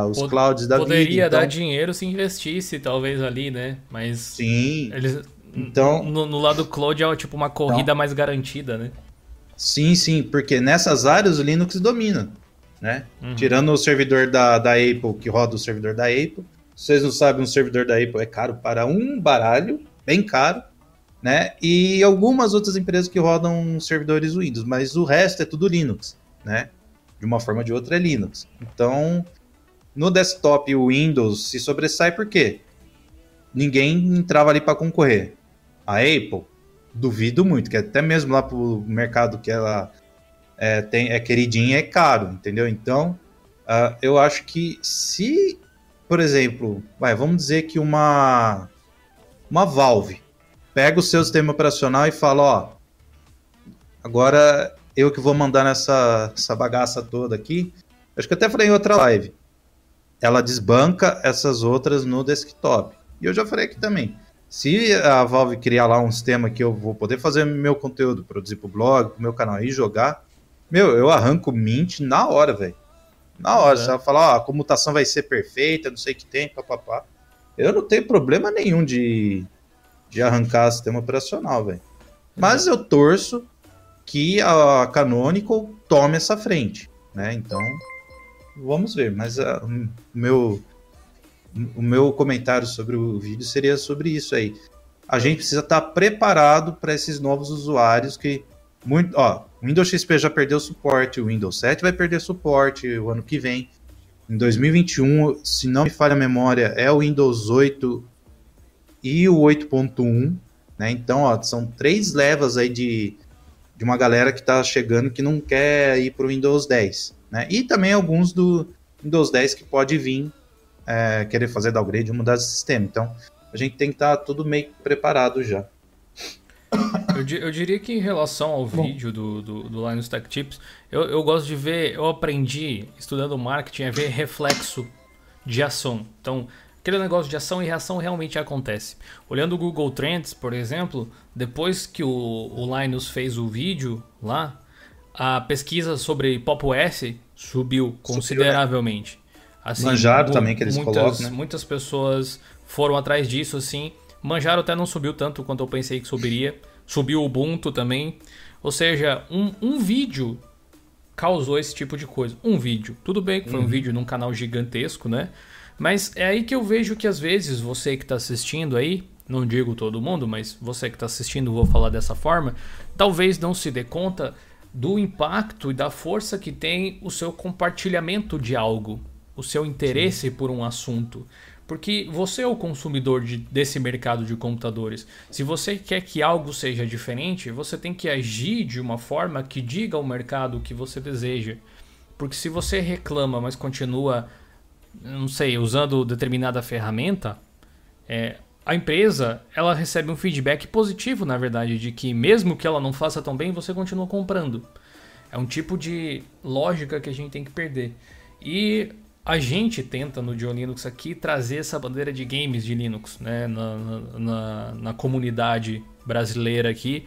os Pod clouds da Poderia vida, então... dar dinheiro se investisse, talvez, ali, né? Mas. Sim. Eles... Então. No, no, lado cloud é tipo uma corrida então... mais garantida, né? Sim, sim, porque nessas áreas o Linux domina. Né? Uhum. Tirando o servidor da, da Apple, que roda o servidor da Apple. Vocês não sabem, um servidor da Apple é caro para um baralho, bem caro né? E algumas outras empresas que rodam servidores Windows, mas o resto é tudo Linux, né? De uma forma ou de outra é Linux. Então, no desktop o Windows se sobressai por quê? Ninguém entrava ali para concorrer. A Apple, duvido muito, que até mesmo lá pro mercado que ela é, tem, é queridinha, é caro, entendeu? Então, uh, eu acho que se, por exemplo, vai, vamos dizer que uma uma Valve pega o seu sistema operacional e fala, ó, agora eu que vou mandar nessa essa bagaça toda aqui. Acho que até falei em outra live. Ela desbanca essas outras no desktop. E eu já falei aqui também. Se a Valve criar lá um sistema que eu vou poder fazer meu conteúdo, produzir pro blog, pro meu canal e jogar, meu, eu arranco Mint na hora, velho. Na hora, é. você vai falar, ó, a comutação vai ser perfeita, não sei o que tem, papapá. Eu não tenho problema nenhum de, de arrancar sistema operacional, velho. Mas eu torço que a Canonical tome essa frente, né? Então, vamos ver. Mas uh, o meu o meu comentário sobre o vídeo seria sobre isso aí. A gente precisa estar preparado para esses novos usuários que muito, ó, o Windows XP já perdeu suporte, o Windows 7 vai perder suporte o ano que vem. Em 2021, se não me falha a memória, é o Windows 8 e o 8.1, né? Então, ó, são três levas aí de, de uma galera que está chegando que não quer ir para o Windows 10, né? E também alguns do Windows 10 que pode vir é, querer fazer downgrade ou mudar de sistema. Então, a gente tem que estar tá tudo meio preparado já. Eu, eu, diria que em relação ao Bom. vídeo do, do, do Linus Tech Tips, eu, eu gosto de ver, eu aprendi estudando marketing a ver reflexo de ação. Então, aquele negócio de ação e reação realmente acontece. Olhando o Google Trends, por exemplo, depois que o, o Linus fez o vídeo lá, a pesquisa sobre Pop OS subiu consideravelmente. Assim, Manjaro também que eles muitas, colocam, né? Muitas pessoas foram atrás disso, assim. Manjaro até não subiu tanto quanto eu pensei que subiria. Subiu o Ubuntu também. Ou seja, um, um vídeo causou esse tipo de coisa. Um vídeo. Tudo bem que foi uhum. um vídeo num canal gigantesco, né? Mas é aí que eu vejo que às vezes você que está assistindo aí, não digo todo mundo, mas você que está assistindo, vou falar dessa forma, talvez não se dê conta do impacto e da força que tem o seu compartilhamento de algo o seu interesse Sim. por um assunto. Porque você é o consumidor de, desse mercado de computadores. Se você quer que algo seja diferente, você tem que agir de uma forma que diga ao mercado o que você deseja. Porque se você reclama, mas continua, não sei, usando determinada ferramenta, é, a empresa ela recebe um feedback positivo, na verdade, de que mesmo que ela não faça tão bem, você continua comprando. É um tipo de lógica que a gente tem que perder. E a gente tenta no Dio Linux aqui trazer essa bandeira de games de Linux né? na, na, na comunidade brasileira aqui.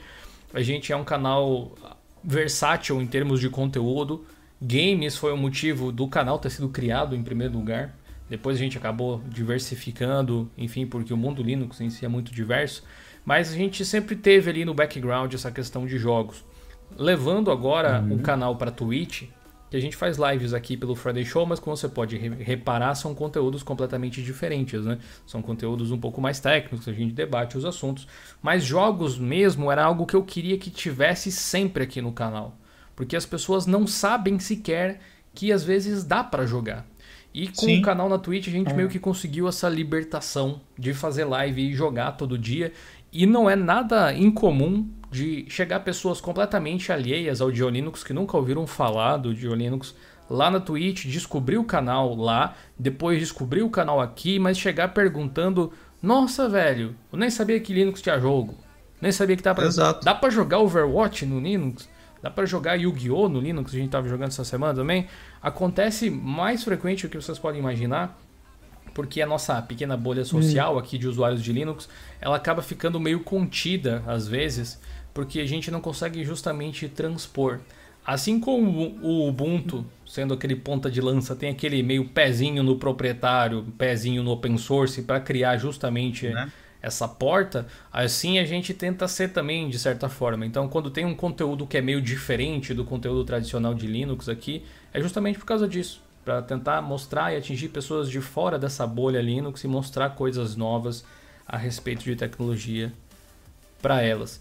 A gente é um canal versátil em termos de conteúdo. Games foi o motivo do canal ter sido criado em primeiro lugar. Depois a gente acabou diversificando, enfim, porque o mundo Linux em si é muito diverso. Mas a gente sempre teve ali no background essa questão de jogos. Levando agora uhum. o canal para Twitch, que a gente faz lives aqui pelo Friday Show, mas como você pode reparar, são conteúdos completamente diferentes, né? São conteúdos um pouco mais técnicos, a gente debate os assuntos. Mas jogos mesmo era algo que eu queria que tivesse sempre aqui no canal. Porque as pessoas não sabem sequer que às vezes dá para jogar. E com Sim. o canal na Twitch a gente é. meio que conseguiu essa libertação de fazer live e jogar todo dia. E não é nada incomum de chegar pessoas completamente alheias ao Dio Linux, que nunca ouviram falar do Dio Linux, lá na Twitch, descobrir o canal lá, depois descobrir o canal aqui, mas chegar perguntando: Nossa, velho, eu nem sabia que Linux tinha jogo. Nem sabia que dá pra, Exato. dá pra jogar Overwatch no Linux. Dá para jogar Yu-Gi-Oh! no Linux, a gente tava jogando essa semana também. Acontece mais frequente do que vocês podem imaginar porque a nossa pequena bolha social aqui de usuários de Linux, ela acaba ficando meio contida às vezes, porque a gente não consegue justamente transpor. Assim como o Ubuntu, sendo aquele ponta de lança, tem aquele meio pezinho no proprietário, pezinho no open source para criar justamente né? Essa porta, assim a gente tenta ser também de certa forma. Então, quando tem um conteúdo que é meio diferente do conteúdo tradicional de Linux aqui, é justamente por causa disso para tentar mostrar e atingir pessoas de fora dessa bolha Linux e mostrar coisas novas a respeito de tecnologia para elas.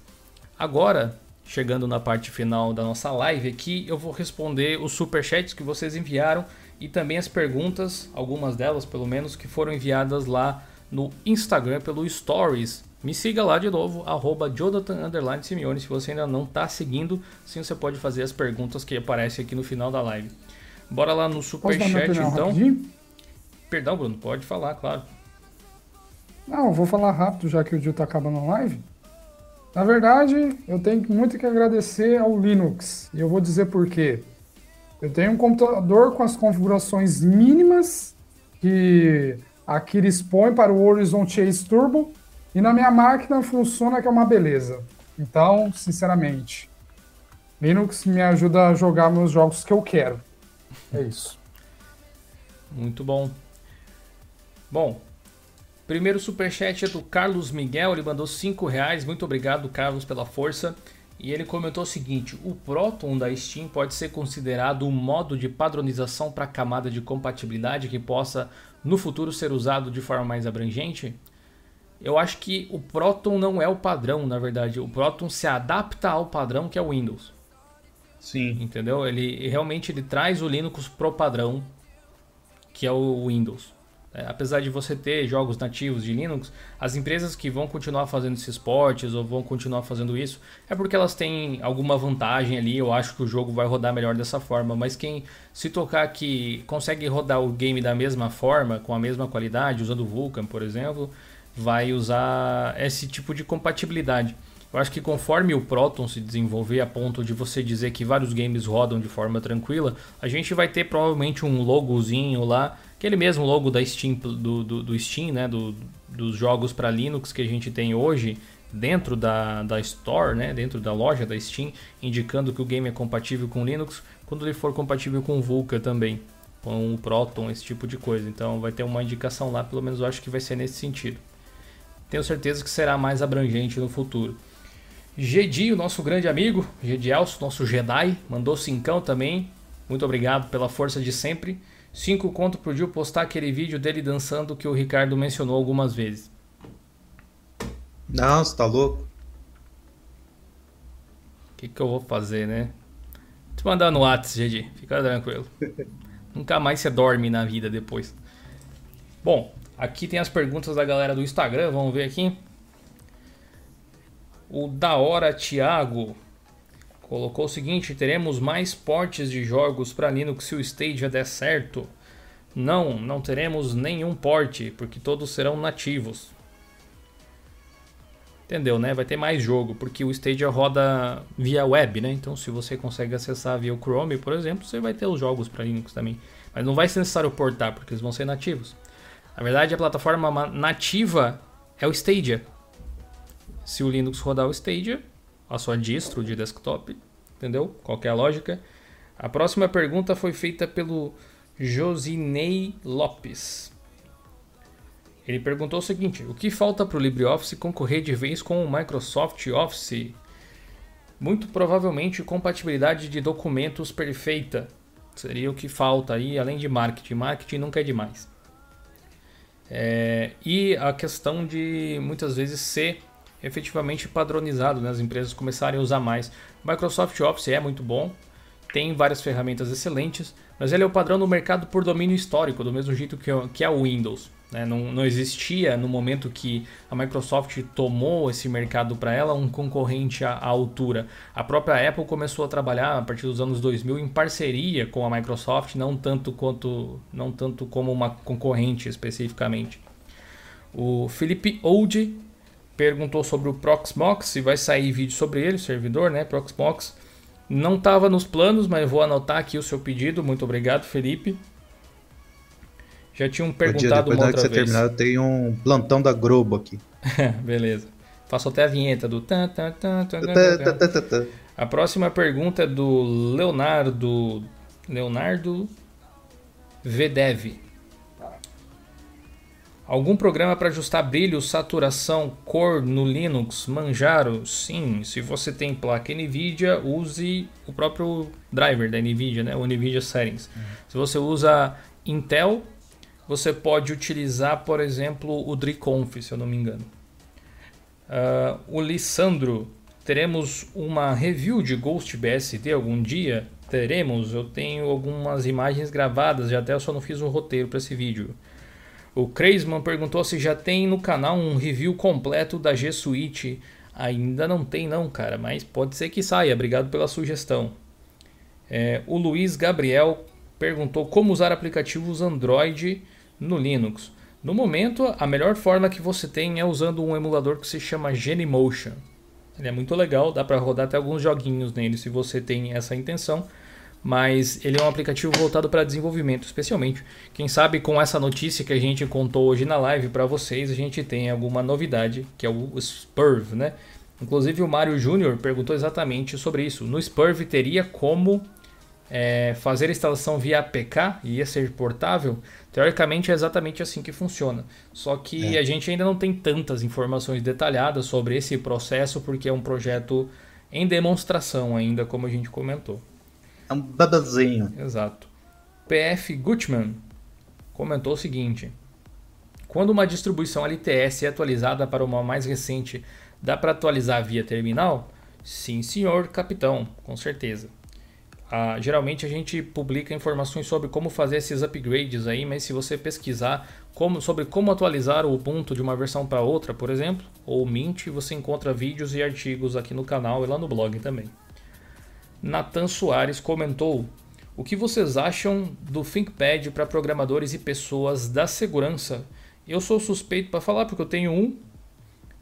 Agora, chegando na parte final da nossa live aqui, eu vou responder os superchats que vocês enviaram e também as perguntas, algumas delas pelo menos, que foram enviadas lá no Instagram pelo Stories. Me siga lá de novo, arroba Jonathan Simeone, se você ainda não está seguindo, sim você pode fazer as perguntas que aparecem aqui no final da live. Bora lá no superchat então. Rapidinho? Perdão, Bruno, pode falar, claro. Não, vou falar rápido já que o dia está acabando a live. Na verdade, eu tenho muito que agradecer ao Linux. E eu vou dizer por quê. Eu tenho um computador com as configurações mínimas que a Kiris põe para o Horizon Chase Turbo e na minha máquina funciona que é uma beleza. Então, sinceramente, Linux me ajuda a jogar meus jogos que eu quero. É isso. Muito bom. Bom, primeiro superchat é do Carlos Miguel, ele mandou 5 reais. Muito obrigado, Carlos, pela força. E ele comentou o seguinte: o Proton da Steam pode ser considerado um modo de padronização para a camada de compatibilidade que possa no futuro ser usado de forma mais abrangente? Eu acho que o Proton não é o padrão, na verdade. O Proton se adapta ao padrão que é o Windows. Sim. Entendeu? Ele realmente ele traz o Linux pro padrão que é o Windows. É, apesar de você ter jogos nativos de Linux, as empresas que vão continuar fazendo esses portes ou vão continuar fazendo isso é porque elas têm alguma vantagem ali. Eu acho que o jogo vai rodar melhor dessa forma. Mas quem se tocar que consegue rodar o game da mesma forma, com a mesma qualidade, usando o Vulkan, por exemplo, vai usar esse tipo de compatibilidade. Eu acho que conforme o Proton se desenvolver a ponto de você dizer que vários games rodam de forma tranquila, a gente vai ter provavelmente um logozinho lá aquele mesmo logo da Steam, do, do, do Steam, né, do, dos jogos para Linux que a gente tem hoje dentro da, da Store, né, dentro da loja da Steam, indicando que o game é compatível com Linux, quando ele for compatível com Vulkan também, com o Proton, esse tipo de coisa. Então vai ter uma indicação lá, pelo menos eu acho que vai ser nesse sentido. Tenho certeza que será mais abrangente no futuro. Gedi, o nosso grande amigo, Gedielso, nosso Jedi, mandou cincão também. Muito obrigado pela força de sempre. 5 conto pro Gil postar aquele vídeo dele dançando que o Ricardo mencionou algumas vezes. Não, você tá louco? O que, que eu vou fazer, né? Te mandar no WhatsApp, GG. Fica tranquilo. Nunca mais você dorme na vida depois. Bom, aqui tem as perguntas da galera do Instagram. Vamos ver aqui. O da hora Thiago colocou o seguinte: teremos mais portes de jogos para Linux se o Stadia der certo? Não, não teremos nenhum porte, porque todos serão nativos. Entendeu, né? Vai ter mais jogo, porque o Stadia roda via web, né? Então, se você consegue acessar via o Chrome, por exemplo, você vai ter os jogos para Linux também. Mas não vai ser necessário portar, porque eles vão ser nativos. Na verdade, a plataforma nativa é o Stadia. Se o Linux rodar o Stadia, a sua distro de desktop, entendeu? Qual é a lógica? A próxima pergunta foi feita pelo Josinei Lopes. Ele perguntou o seguinte: o que falta para o LibreOffice concorrer de vez com o Microsoft Office? Muito provavelmente compatibilidade de documentos perfeita. Seria o que falta aí, além de marketing. Marketing nunca é demais. É, e a questão de muitas vezes ser efetivamente padronizado, né? as empresas começarem a usar mais. O Microsoft Office é muito bom, tem várias ferramentas excelentes, mas ele é o padrão do mercado por domínio histórico, do mesmo jeito que, que é o Windows. Né? Não, não existia no momento que a Microsoft tomou esse mercado para ela um concorrente à, à, altura. A própria Apple começou a trabalhar a partir dos anos 2000 em parceria com a Microsoft, não tanto quanto não tanto como uma concorrente especificamente. O Felipe Old perguntou sobre o Proxmox, se vai sair vídeo sobre ele, o servidor, né, Proxmox. Não estava nos planos, mas vou anotar aqui o seu pedido. Muito obrigado, Felipe. Já tinham perguntado dia, uma outra que você vez. terminar, eu tenho um plantão da Globo aqui. Beleza. Faço até a vinheta do... Tan, tan, tan, tan. A próxima pergunta é do Leonardo... Leonardo Vedev. Algum programa para ajustar brilho, saturação, cor no Linux? Manjaro? Sim. Se você tem placa NVIDIA, use o próprio driver da NVIDIA, né? o NVIDIA Settings. Uhum. Se você usa Intel, você pode utilizar, por exemplo, o DreConf, se eu não me engano. Uh, o Lissandro, teremos uma review de Ghost BSD algum dia? Teremos. Eu tenho algumas imagens gravadas, já até eu só não fiz um roteiro para esse vídeo. O Kreisman perguntou se já tem no canal um review completo da G Suite. Ainda não tem não, cara, mas pode ser que saia. Obrigado pela sugestão. É, o Luiz Gabriel perguntou como usar aplicativos Android no Linux. No momento, a melhor forma que você tem é usando um emulador que se chama Genymotion. Ele é muito legal, dá para rodar até alguns joguinhos nele se você tem essa intenção mas ele é um aplicativo voltado para desenvolvimento, especialmente. Quem sabe com essa notícia que a gente contou hoje na live para vocês, a gente tem alguma novidade, que é o Spurv, né? Inclusive o Mário Júnior perguntou exatamente sobre isso. No Spurv teria como é, fazer a instalação via APK e ia ser portável, teoricamente é exatamente assim que funciona. Só que é. a gente ainda não tem tantas informações detalhadas sobre esse processo, porque é um projeto em demonstração ainda, como a gente comentou. É um babazinho. Exato. PF Gutman comentou o seguinte: Quando uma distribuição LTS é atualizada para uma mais recente, dá para atualizar via terminal? Sim, senhor capitão, com certeza. Ah, geralmente a gente publica informações sobre como fazer esses upgrades aí, mas se você pesquisar como, sobre como atualizar o Ubuntu de uma versão para outra, por exemplo, ou Mint, você encontra vídeos e artigos aqui no canal e lá no blog também. Nathan Soares comentou: O que vocês acham do ThinkPad para programadores e pessoas da segurança? Eu sou suspeito para falar porque eu tenho um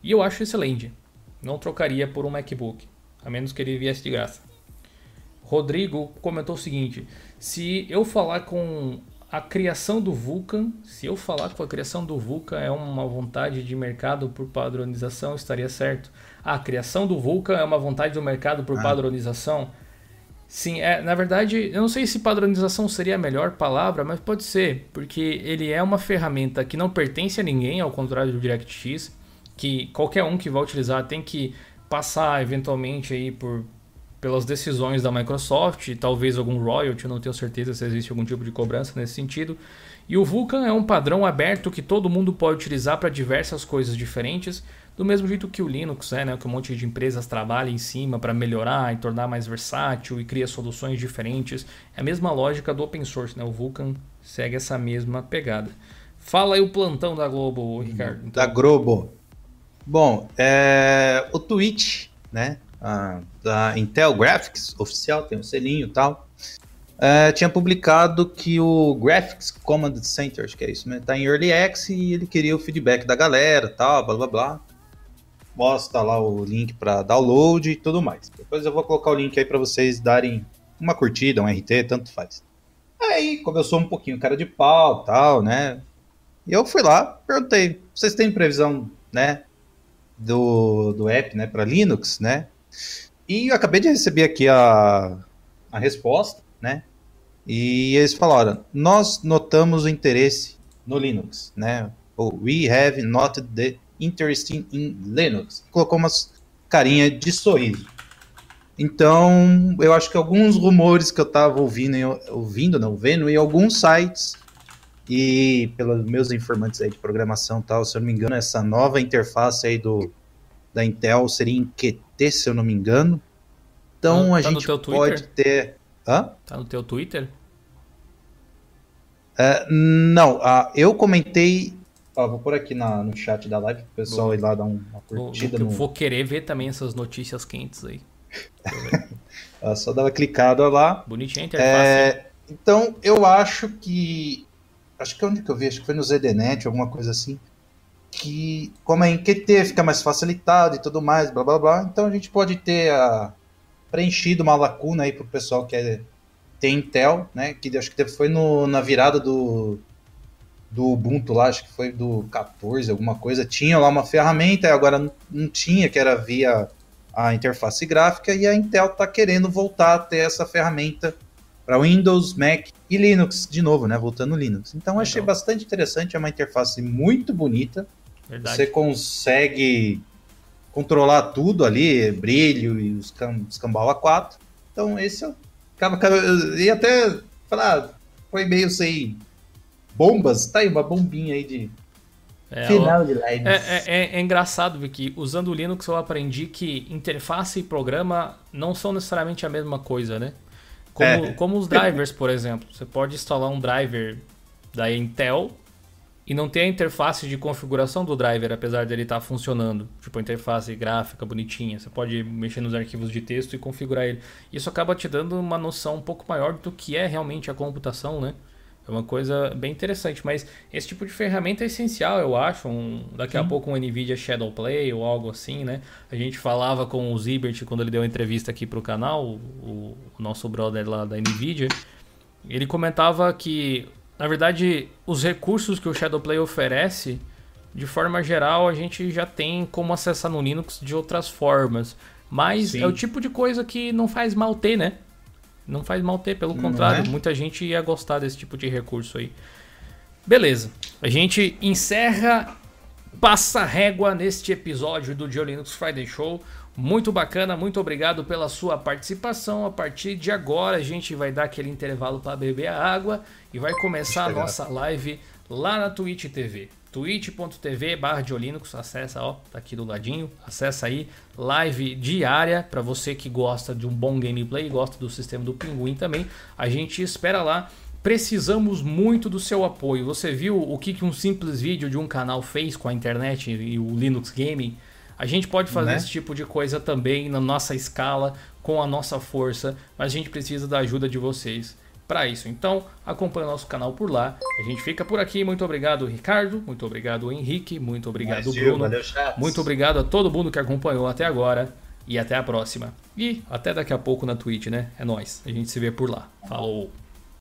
e eu acho excelente. Não trocaria por um MacBook, a menos que ele viesse de graça. Rodrigo comentou o seguinte: se eu falar com a criação do Vulkan, se eu falar com a criação do Vulkan é uma vontade de mercado por padronização, estaria certo. a criação do Vulkan é uma vontade do mercado por ah. padronização. Sim, é, na verdade, eu não sei se padronização seria a melhor palavra, mas pode ser, porque ele é uma ferramenta que não pertence a ninguém, ao contrário do DirectX, que qualquer um que vai utilizar tem que passar eventualmente aí por pelas decisões da Microsoft, talvez algum royalty, eu não tenho certeza se existe algum tipo de cobrança nesse sentido. E o Vulkan é um padrão aberto que todo mundo pode utilizar para diversas coisas diferentes, do mesmo jeito que o Linux é, né, que um monte de empresas trabalha em cima para melhorar e tornar mais versátil e cria soluções diferentes. É a mesma lógica do open source, né? O Vulkan segue essa mesma pegada. Fala aí o plantão da Globo, Ricardo. Então. Da Globo. Bom, é... o Twitch, né? Ah, da Intel Graphics oficial, tem um selinho e tal é, tinha publicado que o Graphics Command Center, acho que é isso, né? Tá em Early Access e ele queria o feedback da galera, tal, blá blá blá. Mostra lá o link para download e tudo mais. Depois eu vou colocar o link aí para vocês darem uma curtida, um RT, tanto faz. Aí começou um pouquinho cara de pau, tal, né? E eu fui lá, perguntei, vocês têm previsão, né, do, do app, né, para Linux, né? E eu acabei de receber aqui a, a resposta, né? E eles falaram: nós notamos o interesse no Linux, né? We have noted the interest in Linux. Colocou umas carinha de sorriso. Então, eu acho que alguns rumores que eu estava ouvindo, ouvindo, não, vendo em alguns sites e pelos meus informantes aí de programação e tal, se eu não me engano, essa nova interface aí do da Intel seria em Qt, se eu não me engano. Então, tá, a tá gente pode ter Hã? Tá no teu Twitter? Uh, não, uh, eu comentei. Ó, vou pôr aqui na, no chat da live pro pessoal Boa. ir lá dar uma curtida. Vou, vou, no... vou querer ver também essas notícias quentes aí. só dava clicada lá. Bonitinha a interface. É, então, eu acho que. Acho que onde que eu vi? Acho que foi no ZDNet, alguma coisa assim. Que, como é em QT, fica mais facilitado e tudo mais, blá blá blá. Então a gente pode ter a, preenchido uma lacuna aí pro pessoal que é, tem Intel, né? Que acho que foi no, na virada do, do Ubuntu lá, acho que foi do 14, alguma coisa. Tinha lá uma ferramenta, e agora não, tinha, que era via a interface gráfica, e a Intel está querendo voltar a ter essa ferramenta para Windows, Mac e Linux de novo, né? Voltando no Linux. Então achei bastante interessante, é uma interface muito bonita. Verdade. Você consegue controlar tudo ali, brilho e os, cam, os cambal A4. Então esse eu, eu ia até falar, ah, foi meio sem bombas, tá aí uma bombinha aí de é, final de live. É, é, é, é, engraçado, Vicky, usando o Linux eu aprendi que interface e programa não são necessariamente a mesma coisa, né? Como, é. como os drivers, por exemplo. Você pode instalar um driver da Intel e não ter a interface de configuração do driver, apesar dele estar tá funcionando. Tipo, a interface gráfica bonitinha. Você pode mexer nos arquivos de texto e configurar ele. Isso acaba te dando uma noção um pouco maior do que é realmente a computação, né? É uma coisa bem interessante, mas esse tipo de ferramenta é essencial, eu acho. Um, daqui Sim. a pouco um NVIDIA Shadow Play ou algo assim, né? A gente falava com o Zibert quando ele deu uma entrevista aqui para o canal, o nosso brother lá da NVIDIA. Ele comentava que na verdade, os recursos que o Shadowplay oferece, de forma geral, a gente já tem como acessar no Linux de outras formas. Mas Sim. é o tipo de coisa que não faz mal ter, né? Não faz mal ter, pelo contrário, é? muita gente ia gostar desse tipo de recurso aí. Beleza, a gente encerra, passa régua neste episódio do Dio Linux Friday Show. Muito bacana, muito obrigado pela sua participação. A partir de agora a gente vai dar aquele intervalo para beber a água e vai começar a nossa live lá na Twitch TV. twitch.tv barra Linux, acessa, ó, tá aqui do ladinho, acessa aí, live diária para você que gosta de um bom gameplay, gosta do sistema do Pinguim também. A gente espera lá. Precisamos muito do seu apoio. Você viu o que um simples vídeo de um canal fez com a internet e o Linux Gaming? A gente pode fazer né? esse tipo de coisa também na nossa escala, com a nossa força, mas a gente precisa da ajuda de vocês para isso. Então, acompanhe o nosso canal por lá. A gente fica por aqui. Muito obrigado, Ricardo. Muito obrigado, Henrique. Muito obrigado, Mas, Bruno. Valeu, muito obrigado a todo mundo que acompanhou até agora. E até a próxima. E até daqui a pouco na Twitch, né? É nós. A gente se vê por lá. Falou!